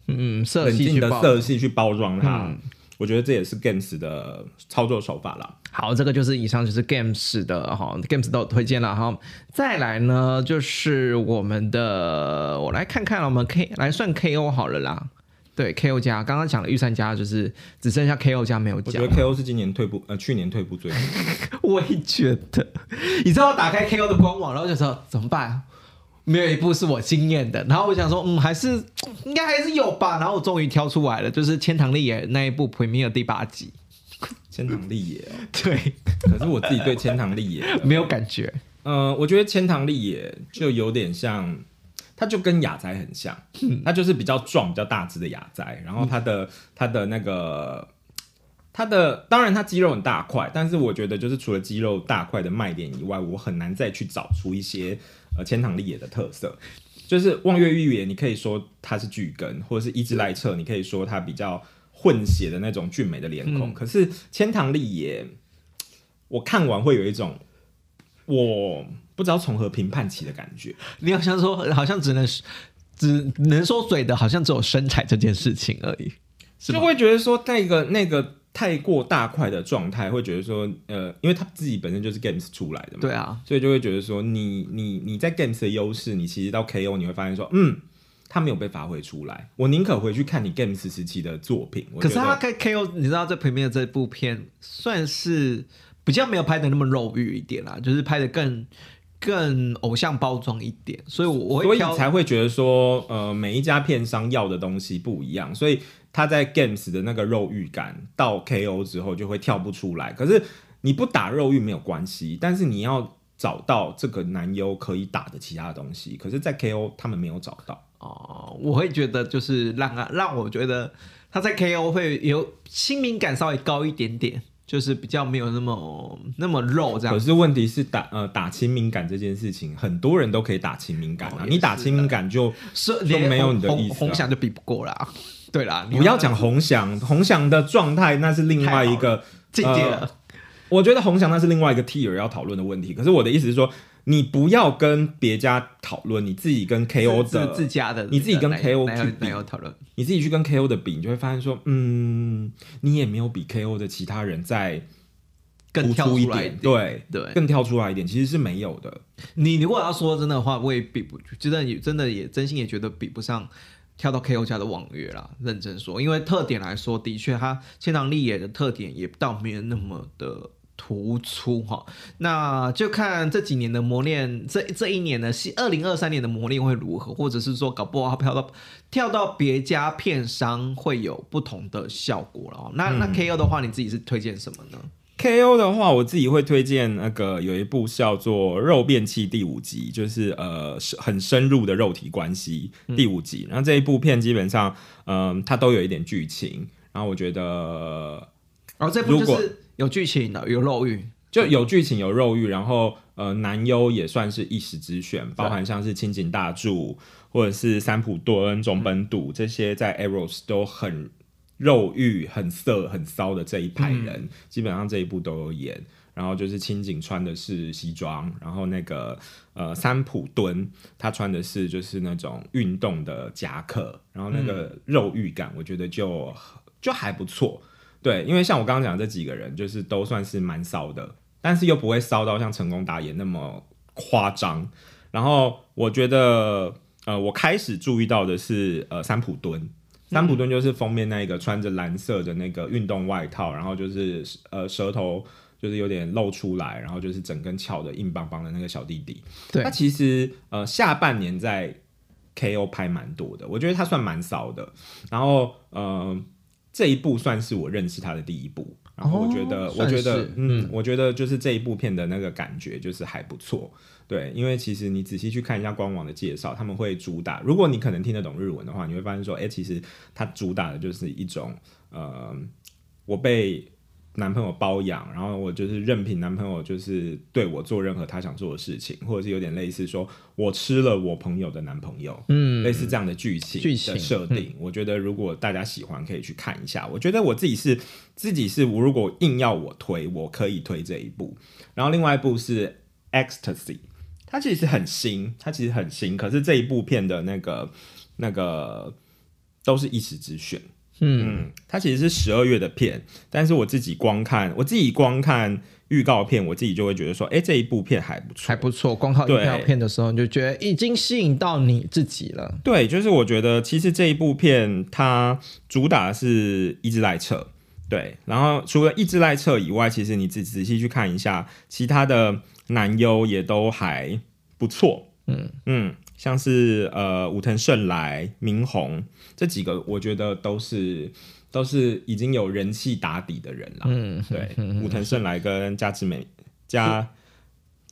嗯色冷静的系去报色系去包装它。嗯我觉得这也是 Games 的操作手法啦。好，这个就是以上就是 Games 的哈，Games 都有推荐了哈。再来呢，就是我们的，我来看看我们 K 来算 KO 好了啦。对 KO 加，刚刚讲了御三家，就是只剩下 KO 加没有加我觉得。KO 是今年退步，呃，去年退步最多。我也觉得，你知道，打开 KO 的官网，然后就说怎么办？没有一部是我惊艳的，然后我想说，嗯，还是应该还是有吧。然后我终于挑出来了，就是《千堂丽野》那一部 Premiere 第八集。千堂丽野、哦，对，可是我自己对千堂丽野，没有感觉。呃，我觉得千堂丽野就有点像，它就跟雅哉很像，它就是比较壮、比较大只的雅哉，然后它的它的那个。它的当然，它肌肉很大块，但是我觉得就是除了肌肉大块的卖点以外，我很难再去找出一些呃千堂丽也的特色。就是望月玉也，你可以说它是巨根，或者是一之濑彻，你可以说它比较混血的那种俊美的脸孔。可是千堂丽也，我看完会有一种我不知道从何评判起的感觉。你好像说，好像只能只能说嘴的，好像只有身材这件事情而已。是就会觉得说那个那个太过大块的状态，会觉得说，呃，因为他自己本身就是 Games 出来的嘛，对啊，所以就会觉得说你，你你在 Games 的优势，你其实到 KO 你会发现说，嗯，他没有被发挥出来。我宁可回去看你 Games 时期的作品。可是他跟 KO，你知道这 Premiere 这部片算是比较没有拍的那么肉欲一点啦，就是拍的更更偶像包装一点，所以我我所以才会觉得说，呃，每一家片商要的东西不一样，所以他在 Games 的那个肉欲感到 KO 之后就会跳不出来。可是你不打肉欲没有关系，但是你要找到这个男优可以打的其他的东西，可是，在 KO 他们没有找到。哦，我会觉得就是让啊让我觉得他在 KO 会有亲民感稍微高一点点，就是比较没有那么那么肉这样。可是问题是打呃打亲敏感这件事情，很多人都可以打亲敏感啊，哦你打亲敏感就是就没有你的红意思啊红翔就比不过啦。对啦，你不要讲红翔，红翔的状态那是另外一个境界呃了。我觉得红翔那是另外一个 tier 要讨论的问题。可是我的意思是说，你不要跟别家讨论，你自己跟 KO 自的自家的，你自己跟 KO 哪有去比讨论？你自己去跟 KO 的比，你就会发现说，嗯，你也没有比 KO 的其他人再更跳突出一点，对对更跳出来一点，其实是没有的。你如果要说真的话，我也比不，真的也真的也真心也觉得比不上跳到 KO 家的网约啦。认真说，因为特点来说，的确他千堂丽野的特点也倒没有那么的。突出哈，那就看这几年的磨练，这这一年呢是二零二三年的磨练会如何，或者是说搞不好他跳到跳到别家片商会有不同的效果了哦。那、那 KO 的话，你自己是推荐什么呢？KO 的话，我自己会推荐那个有一部叫做《肉变器》第五集，就是呃是很深入的肉体关系第五集。然后这一部片基本上，嗯、它都有一点剧情。然后我觉得然后这部就是有剧情的，有肉欲，就有剧情有肉欲，然后呃男优也算是一时之选，包含像是青井大柱或者是三浦敦、中本笃这些在 Eros 都很肉欲、很色、很骚的这一派人，基本上这一部都有演。然后就是青井穿的是西装，然后那个呃三浦敦他穿的是就是那种运动的夹克，然后那个肉欲感我觉得就就还不错。对，因为像我刚刚讲这几个人，就是都算是蛮骚的，但是又不会骚到像成功打野那么夸张。然后我觉得呃，我开始注意到的是呃三浦敦。三浦敦就是封面那一个穿着蓝色的那个运动外套，然后就是呃舌头。就是有点露出来，然后就是整根翘的硬邦邦的那个小弟弟。对，他其实呃下半年在 KO 拍蛮多的，我觉得他算蛮骚的。然后呃这一部算是我认识他的第一部，然后我觉得我觉得嗯我觉得就是这一部片的那个感觉就是还不错。对，因为其实你仔细去看一下官网的介绍，他们会主打，如果你可能听得懂日文的话，你会发现说，哎，其实它主打的就是一种呃我被。男朋友包养，然后我就是任凭男朋友就是对我做任何他想做的事情，或者是有点类似说我吃了我朋友的男朋友，嗯，类似这样的剧情剧情设定。我觉得如果大家喜欢，可以去看一下。我觉得我自己是自己是，如果硬要我推，我可以推这一部。然后另外一部是《Ecstasy》，它其实很新，它其实很新，可是这一部片的那个那个都是一时之选。嗯，它其实是十二月的片，但是我自己光看，我自己光看预告片，我自己就会觉得说，哎，这一部片还不错，还不错。光靠预告片的时候，你就觉得已经吸引到你自己了。对，就是我觉得其实这一部片它主打是一直赖彻，对，然后除了一直赖彻以外，其实你仔仔细去看一下，其他的男优也都还不错。嗯嗯。像是呃武藤胜来、明宏这几个，我觉得都是都是已经有人气打底的人了。嗯，对，武藤胜来跟加之美、加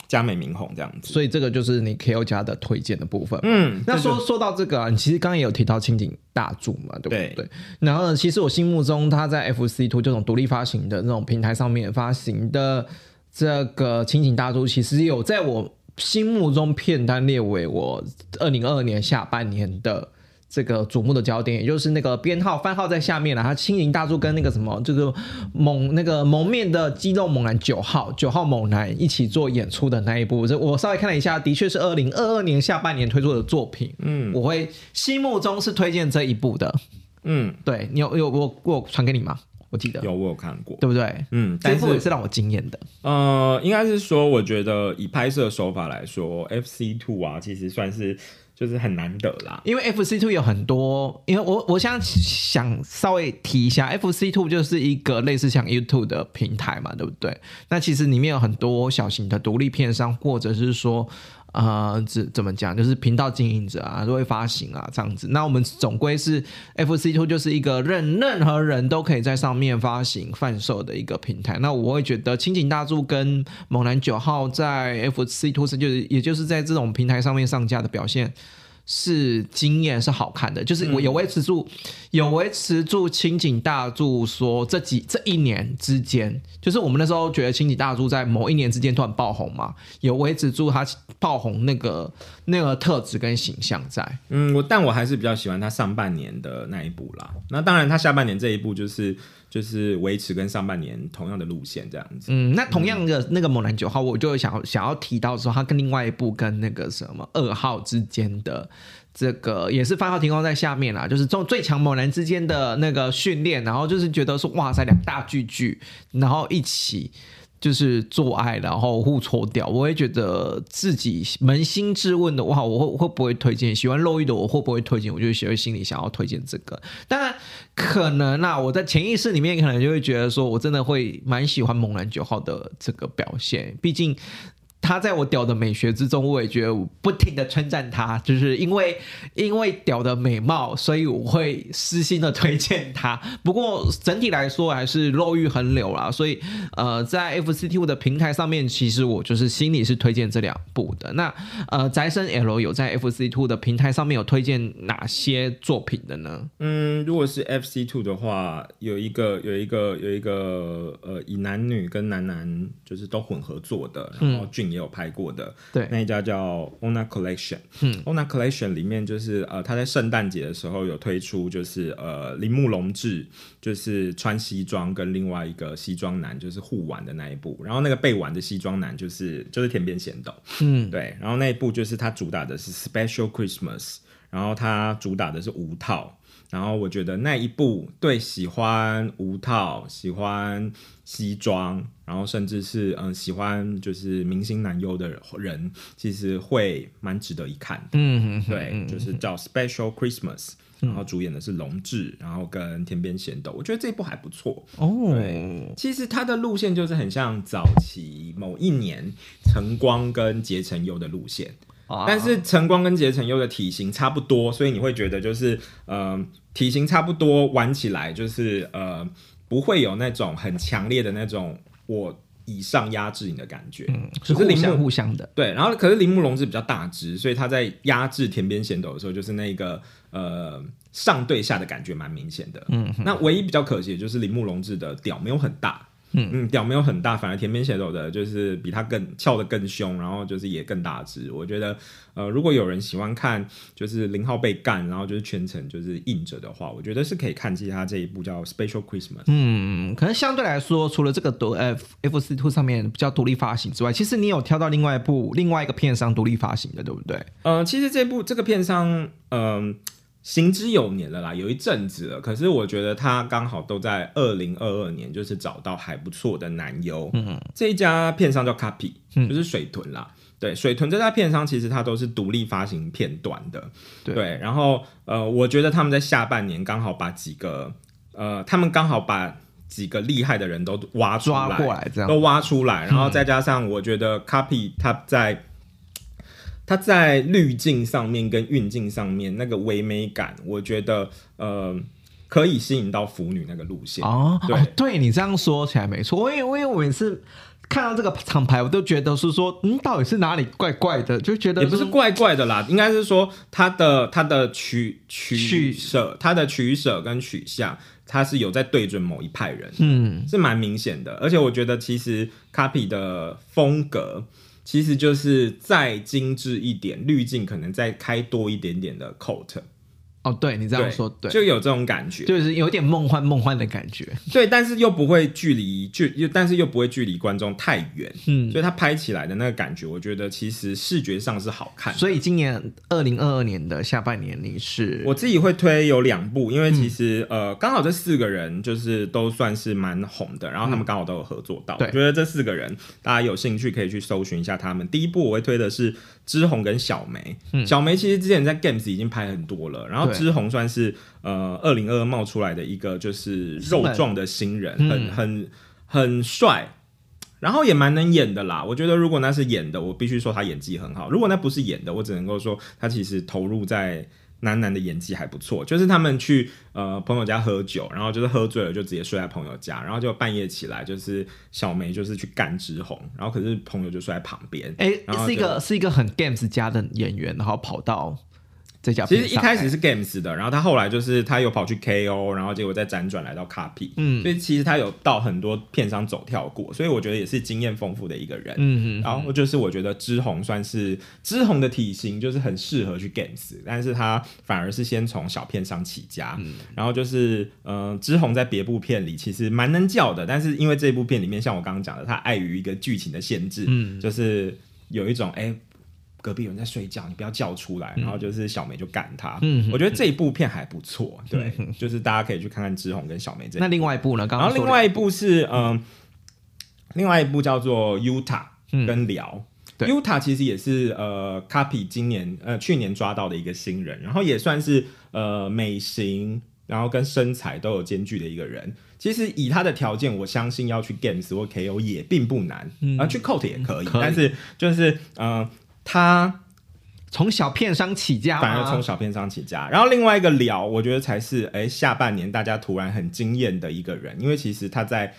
加美明宏这样子。所以这个就是你 K O 家的推荐的部分。嗯，那说说到这个啊，你其实刚刚也有提到青井大柱嘛，对不对？然后呢，其实我心目中他在 F C Two 这种独立发行的那种平台上面发行的这个青井大柱，其实有在我。心目中片单列为我二零二二年下半年的这个瞩目的焦点，也就是那个编号番号在下面了。他轻盈大柱跟那个什么，就是蒙那个蒙面的肌肉猛男九号九号猛男一起做演出的那一部，这我稍微看了一下，的确是二零二二年下半年推出的作品。嗯，我会心目中是推荐这一部的。嗯，对你有有我我传给你吗？我记得有，我有看过，对不对？嗯，这部也是让我惊艳的。呃，应该是说，我觉得以拍摄手法来说，F C Two 啊，其实算是就是很难得啦。因为 F C Two 有很多，因为我我想想稍微提一下，F C Two 就是一个类似像 YouTube 的平台嘛，对不对？那其实里面有很多小型的独立片商，或者是说。啊，怎怎么讲？就是频道经营者啊，都会发行啊，这样子。那我们总归是 F C Two，就是一个任任何人都可以在上面发行贩售的一个平台。那我会觉得青井大柱跟猛男九号在 F C Two 就是也就是在这种平台上面上架的表现。是惊艳，是好看的，就是我有维持住，有维持住清井大柱说这几这一年之间，就是我们那时候觉得清井大柱在某一年之间突然爆红嘛，有维持住他爆红那个那个特质跟形象在。嗯，我但我还是比较喜欢他上半年的那一部啦。那当然，他下半年这一部就是。就是维持跟上半年同样的路线这样子。嗯，那同样的那个猛男九号，我就想想要提到说，他跟另外一部跟那个什么二号之间的这个也是番号提供在下面啦，就是中最强猛男之间的那个训练，然后就是觉得说哇塞两大巨巨，然后一起。就是做爱，然后互搓掉，我会觉得自己扪心自问的哇，我会会不会推荐？喜欢露欲的我会不会推荐？我就会心里想要推荐这个。当然，可能啊，我在潜意识里面可能就会觉得说，我真的会蛮喜欢猛男九号的这个表现。毕竟他在我屌的美学之中，我也觉得我不停的称赞他，就是因为因为屌的美貌，所以我会私心的推荐他。不过整体来说还是肉欲横流啦，所以呃，在 FC Two 的平台上面，其实我就是心里是推荐这两部的。那呃，宅生 L 有在 FC Two 的平台上面有推荐哪些作品的呢？嗯，如果是 FC Two 的话，有一个有一个有一个呃，以男女跟男男就是都混合做的，然后俊也有拍过的，对。那一家叫 Ona Collection。嗯，Ona Collection 里面就是呃，他在圣诞节的时候有推出，就是呃，铃木隆志就是穿西装跟另外一个西装男就是互玩的那一部，然后那个被玩的西装男就是就是田边贤斗，嗯，对，然后那一部就是他主打的是 Special Christmas，然后他主打的是无套，然后我觉得那一部对喜欢无套、喜欢西装，然后甚至是嗯喜欢就是明星男优的人，其实会蛮值得一看的。嗯，对，就是叫 Special Christmas，然后主演的是龙志，然后跟天边贤斗，我觉得这一部还不错。哦，其实它的路线就是很像早期某一年晨光跟结成优的路线，啊但是晨光跟结成优的体型差不多，所以你会觉得就是呃体型差不多，玩起来就是呃不会有那种很强烈的那种我以上压制你的感觉。嗯是可是铃木互相互相的，对，然后可是铃木龙是比较大只，所以他在压制田边贤斗的时候，就是那个呃上对下的感觉蛮明显的。嗯，那唯一比较可惜的就是铃木龙志的屌没有很大。嗯嗯，屌没有很大，反而田边写手的就是比他更翘的更凶，然后就是也更大只。我觉得，呃，如果有人喜欢看就是零号被干，然后就是全程就是硬着的话，我觉得是可以看其他这一部叫《Special Christmas》。嗯，可能相对来说，除了这个独呃 F C Two 上面比较独立发行之外，其实你有挑到另外一部另外一个片商独立发行的，对不对？呃，其实这部这个片商，嗯、行之有年了啦，有一阵子了。可是我觉得他刚好都在二零二二年，就是找到还不错的男优。嗯，这一家片商叫 Copy，就是水豚啦。对，水豚这家片商其实它都是独立发行片段的。对然后呃，我觉得他们在下半年刚好把几个呃，他们刚好把几个厉害的人都挖出来，抓过来这样都挖出来，然后再加上我觉得 Copy 他在它在滤镜上面跟运镜上面那个唯美感，我觉得呃可以吸引到腐女那个路线。哦，对哦对你这样说起来没错，因为因为我每次看到这个厂牌，我都觉得是说，嗯，到底是哪里怪怪的，就觉得也不是怪怪的啦，应该是说它的它的取取取舍，它的取舍跟取向，它是有在对准某一派人，嗯，是蛮明显的。而且我觉得其实 Copy 的风格其实就是再精致一点，滤镜可能再开多一点点的 coat，哦，对你这样说，对，就有这种感觉。就是有点梦幻梦幻的感觉，对，但是又不会距离距，又但是又不会距离观众太远，嗯。所以它拍起来的那个感觉，我觉得其实视觉上是好看。所以今年二零二二年的下半年，你是我自己会推有两部，因为其实、嗯。呃，刚好这四个人就是都算是蛮红的，然后他们刚好都有合作到。嗯。对。我觉得这四个人大家有兴趣可以去搜寻一下他们。第一部我会推的是知红跟小梅，小梅其实之前在 Games 已经拍很多了，然后嗯对知红算是呃二零二二冒出来的一个就是肉壮的新人，嗯很很很帅。然后也蛮能演的啦，我觉得如果那是演的，我必须说他演技很好；如果那不是演的，我只能够说他其实投入在男男的演技还不错。就是他们去呃朋友家喝酒，然后就是喝醉了就直接睡在朋友家，然后就半夜起来，就是小梅就是去干之红，然后可是朋友就睡在旁边。哎、然后是一个是一个很 games 家的演员，然后跑到这家其实一开始是 Games 的，然后他后来就是他又跑去 KO，然后结果再辗转来到 Copy，嗯。所以其实他有到很多片商走跳过，所以我觉得也是经验丰富的一个人。嗯嗯，然后就是我觉得知红算是知红的体型，就是很适合去 Games，但是他反而是先从小片商起家，嗯。然后就是嗯、呃知红在别部片里其实蛮能叫的，但是因为这部片里面像我刚刚讲的，他碍于一个剧情的限制，嗯。就是有一种哎。隔壁有人在睡觉，你不要叫出来。然后就是小梅就赶他。嗯我觉得这一部片还不错，对，就是大家可以去看看志宏跟小梅这那另外一部呢？刚然刚另外一部是嗯、另外一部叫做 Utah 嗯跟聊。对 Utah 其实也是呃 Copy 今年呃去年抓到的一个新人，然后也算是呃美型，然后跟身材都有兼具的一个人。其实以他的条件，我相信要去 Games 或 KO 也并不难，啊、去 Coat 也可以，可以但是就是呃，他从小片商起家，反而从小片商起家。然后另外一个聊，我觉得才是哎下半年大家突然很惊艳的一个人，因为其实他在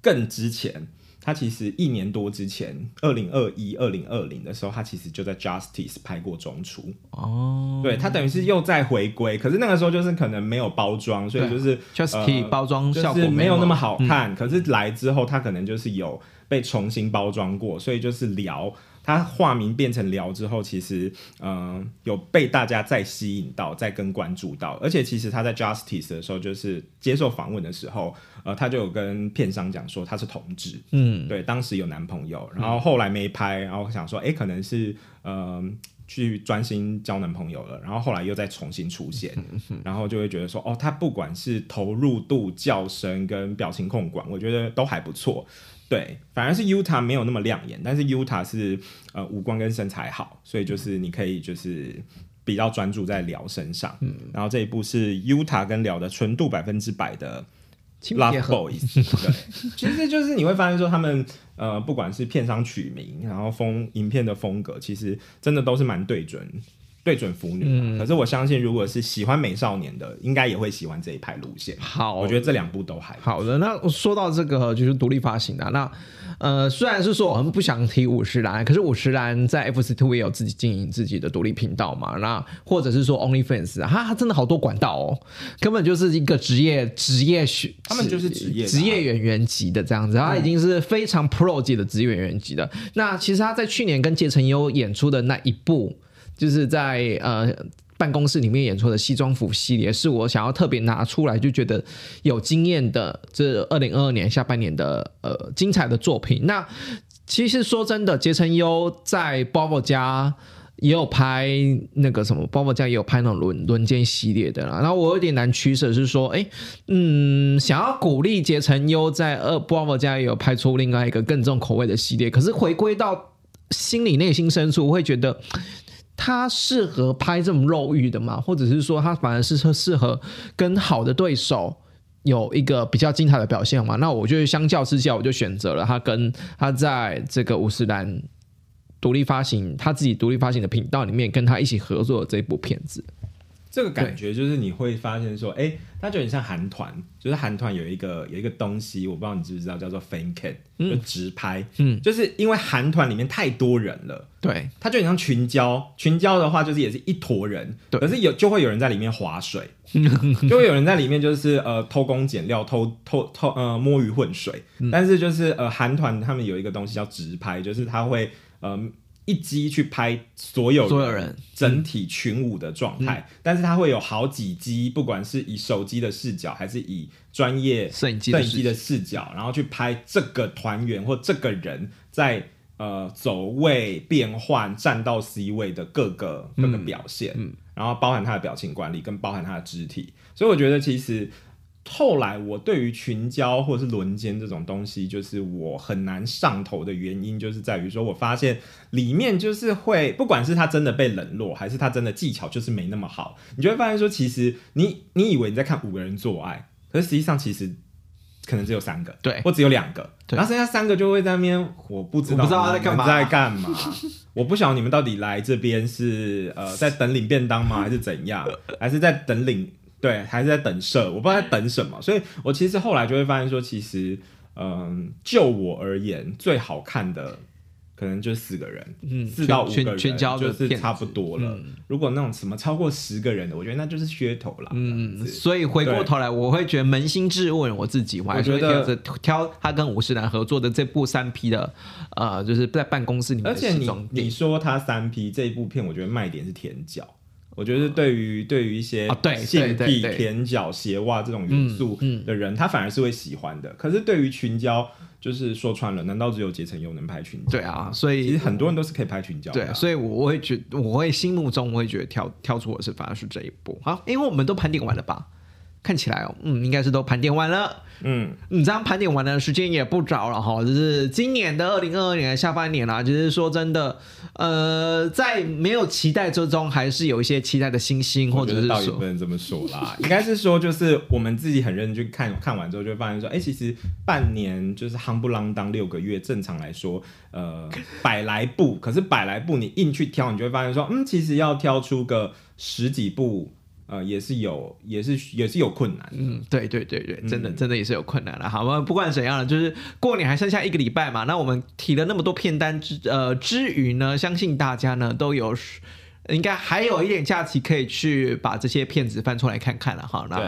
更之前，他其实一年多之前，二零二一、二零二零的时候，他其实就在 Justice 拍过中出。哦，对他等于是又在回归，可是那个时候就是可能没有包装，所以就是 Justice 呃包装效果就是没有那么好。好看。可是来之后，他可能就是有被重新包装过，所以就是聊他化名变成聊之后，其实嗯、呃有被大家再吸引到，再跟关注到。而且其实他在 Justice 的时候，就是接受访问的时候，呃，他就有跟片商讲说他是同志，嗯，对，当时有男朋友，然后后来没拍，然后想说，哎、可能是呃去专心交男朋友了，然后后来又再重新出现，然后就会觉得说，哦，他不管是投入度、叫声跟表情控管，我觉得都还不错。对，反而是 Utah 没有那么亮眼，但是 Utah 是呃五官跟身材好，所以就是你可以就是比较专注在聊身上。嗯，然后这一部是 Utah 跟聊的纯度百分之百的 Love Boys，对，其实就是你会发现说他们呃，不管是片商取名，然后风影片的风格，其实真的都是蛮对准对准腐女。嗯可是我相信，如果是喜欢美少年的，应该也会喜欢这一派路线。好，我觉得这两部都还好的，那说到这个就是独立发行的，那呃虽然是说我们不想提五十岚，可是五十岚在 FC Two 也有自己经营自己的独立频道嘛，那或者是说 OnlyFans，啊它它真的好多管道哦，根本就是一个职业职业学，他们就是职业职业演员级的这样子，他已经是非常 Pro 级的职业演员级的。那其实他在去年跟结成优演出的那一部，就是在呃。办公室里面演出的西装服系列，是我想要特别拿出来，就觉得有经验的这二零二二年下半年的呃精彩的作品。那其实说真的，结成优在 Bobo 家也有拍那个什么，Bobo 家也有拍那种轮轮奸系列的啦。然后我有点难取舍，是说，哎，嗯，想要鼓励结成优在二 Bobo 家也有拍出另外一个更重口味的系列，可是回归到心里内心深处，我会觉得。他适合拍这种肉欲的吗？或者是说他反而是适合跟好的对手有一个比较精彩的表现嘛？那我就相较之下，我就选择了他跟他在这个五十岚独立发行他自己独立发行的频道里面跟他一起合作的这部片子。这个感觉就是你会发现说，哎、它就很像韩团，就是韩团有一个有一个东西，我不知道你知不知道，叫做 fan cam，就直拍，嗯。就是因为韩团里面太多人了。对，它就很像群交，群交的话就是也是一坨人，对。可是有就会有人在里面划水，就会有人在里面就是呃偷工减料、偷偷偷呃摸鱼混水，嗯。但是就是呃韩团他们有一个东西叫直拍，就是他会呃一机去拍所有所有人。整体群舞的状态，但是它会有好几机，不管是以手机的视角还是以专业摄影机的视摄影机的视角，然后去拍这个团员或这个人在呃走位变换站到 C 位的各个各个表现，然后包含他的表情管理跟包含他的肢体，所以我觉得其实。后来我对于群交或者是轮奸这种东西，就是我很难上头的原因，就是在于说我发现里面就是会，不管是他真的被冷落，还是他真的技巧就是没那么好，你就会发现说，其实你你以为你在看五个人做爱，可是实际上其实可能只有三个，对。或只有两个，然后剩下三个就会在那边，我不知道我不知道他在干嘛。你们在干嘛，我不晓得你们到底来这边是呃在等领便当吗，还是怎样，还是在等领对，还是在等射，我不知道在等什么，所以我其实后来就会发现说，其实嗯，就我而言，最好看的。可能就四个人，嗯四到五个人就是差不多了。如果那种什么超过十个人的，我觉得那就是噱头啦。嗯，所以回过头来，我会觉得扪心自问我自己，我还是觉得挑着挑他跟五十岚合作的这部三 P 的，呃，就是在办公室里面的西而且你装。你说他三 P 这一部片，我觉得卖点是舔脚。我觉得对于对于一些啊对性癖、对对对舔脚、鞋袜这种元素的人，他反而是会喜欢的。可是对于群交，就是说穿了，难道只有结成又能拍群交？对啊，所以其实很多人都是可以拍群交的啊。对，所以我会觉我会心目中我会觉得挑挑出我是反而是这一步好，因为我们都盘点完了吧？看起来哦，嗯，应该是都盘点完了。嗯，你这样盘点完的时间也不早了哈，就是今年的二零二二年的下半年啦。就是说真的，呃，在没有期待之中，还是有一些期待的星星，或者是我觉得倒也不，能这么说啦，应该是说就是我们自己很认真去看看完之后，就会发现说，哎、其实半年就是夯不啷当六个月，正常来说，呃，百来部，可是百来部你硬去挑，你就会发现说，嗯，其实要挑出个十几部，呃，也是有，也是也是有困难。嗯，对对对对，真的嗯真的也是有困难了。好吧，不管怎样了，就是过年还剩下一个礼拜嘛，那我们提了那么多片单之呃之余呢，相信大家呢都有。应该还有一点假期可以去把这些片子翻出来看看了哈。那，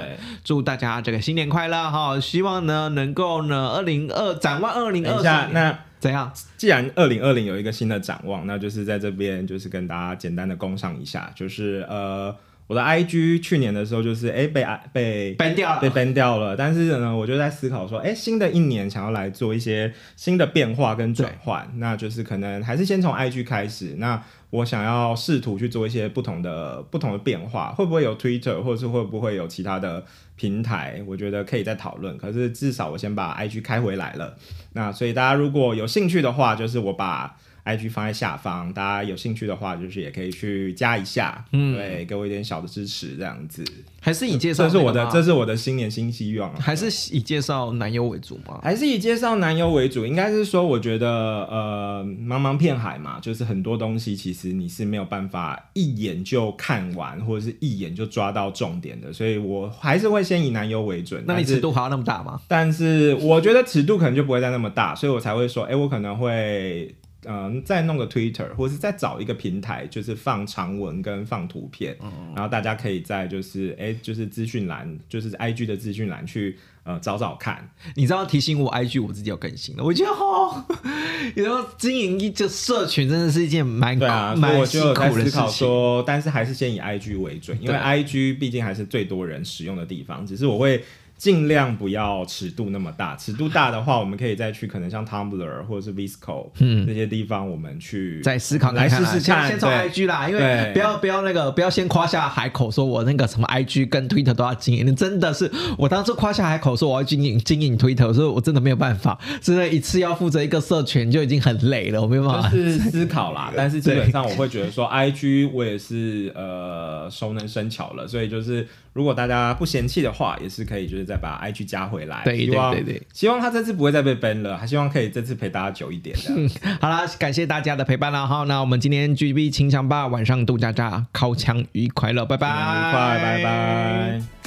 祝大家这个新年快乐哈！希望呢能够呢二零二展望二零二下，三那怎样？既然二零二零有一个新的展望，那就是在这边就是跟大家简单的共上一下，就是呃，我的 IG 去年的时候就是哎、被被 ban 掉了。被 ban 掉了，但是呢，我就在思考说，哎、新的一年想要来做一些新的变化跟转换，那就是可能还是先从 IG 开始，那我想要试图去做一些不同的不同的变化，会不会有 Twitter，或者是会不会有其他的平台？我觉得可以再讨论。可是至少我先把 IG 开回来了，那所以大家如果有兴趣的话，就是我把 IG 放在下方，大家有兴趣的话，就是也可以去加一下，嗯，对，给我一点小的支持，这样子。还是以介绍这是我的，这是我的新年新希望啊。还是以介绍男优为主吗？还是以介绍男优为主，应该是说，我觉得呃，茫茫片海嘛，就是很多东西其实你是没有办法一眼就看完，或者是一眼就抓到重点的，所以我还是会先以男优为准。那你尺度还要那么大吗？但是我觉得尺度可能就不会再那么大，所以我才会说，哎、我可能会。嗯，再弄个 Twitter，或者是再找一个平台，就是放长文跟放图片，然后大家可以在就是哎、就是资讯栏，就是 IG 的资讯栏去呃找找看，你知道提醒我 IG 我自己要更新了，我觉得哦，有时候经营一个社群真的是一件蛮对啊，蛮我就有辛苦的事在思考。说，但是还是先以 IG 为准，因为 IG 毕竟还是最多人使用的地方。只是我会尽量不要尺度那么大，尺度大的话，我们可以再去可能像 Tumblr 或者是 Visco 嗯这些地方，我们去再思考来试试看。先先从 IG 啦，因为不要不要那个不要先夸下海口，说我那个什么 IG 跟 Twitter 都要经营，真的是我当时夸下海口说我要经营经营 Twitter，所以我真的没有办法，真的一次要负责一个社群就已经很累了，我没有办法。就是思考啦，但是基本上我会觉得说，IG 我也是呃熟能生巧了，所以就是如果大家不嫌弃的话，也是可以就是再把 IG 加回来。对对对对希望他这次不会再被 ban 了，还希望可以这次陪大家久一点这样。好啦，感谢大家的陪伴啦。好，那我们今天 GB 清枪吧晚上度假炸，烤枪愉快乐，拜拜，新年愉快，拜拜。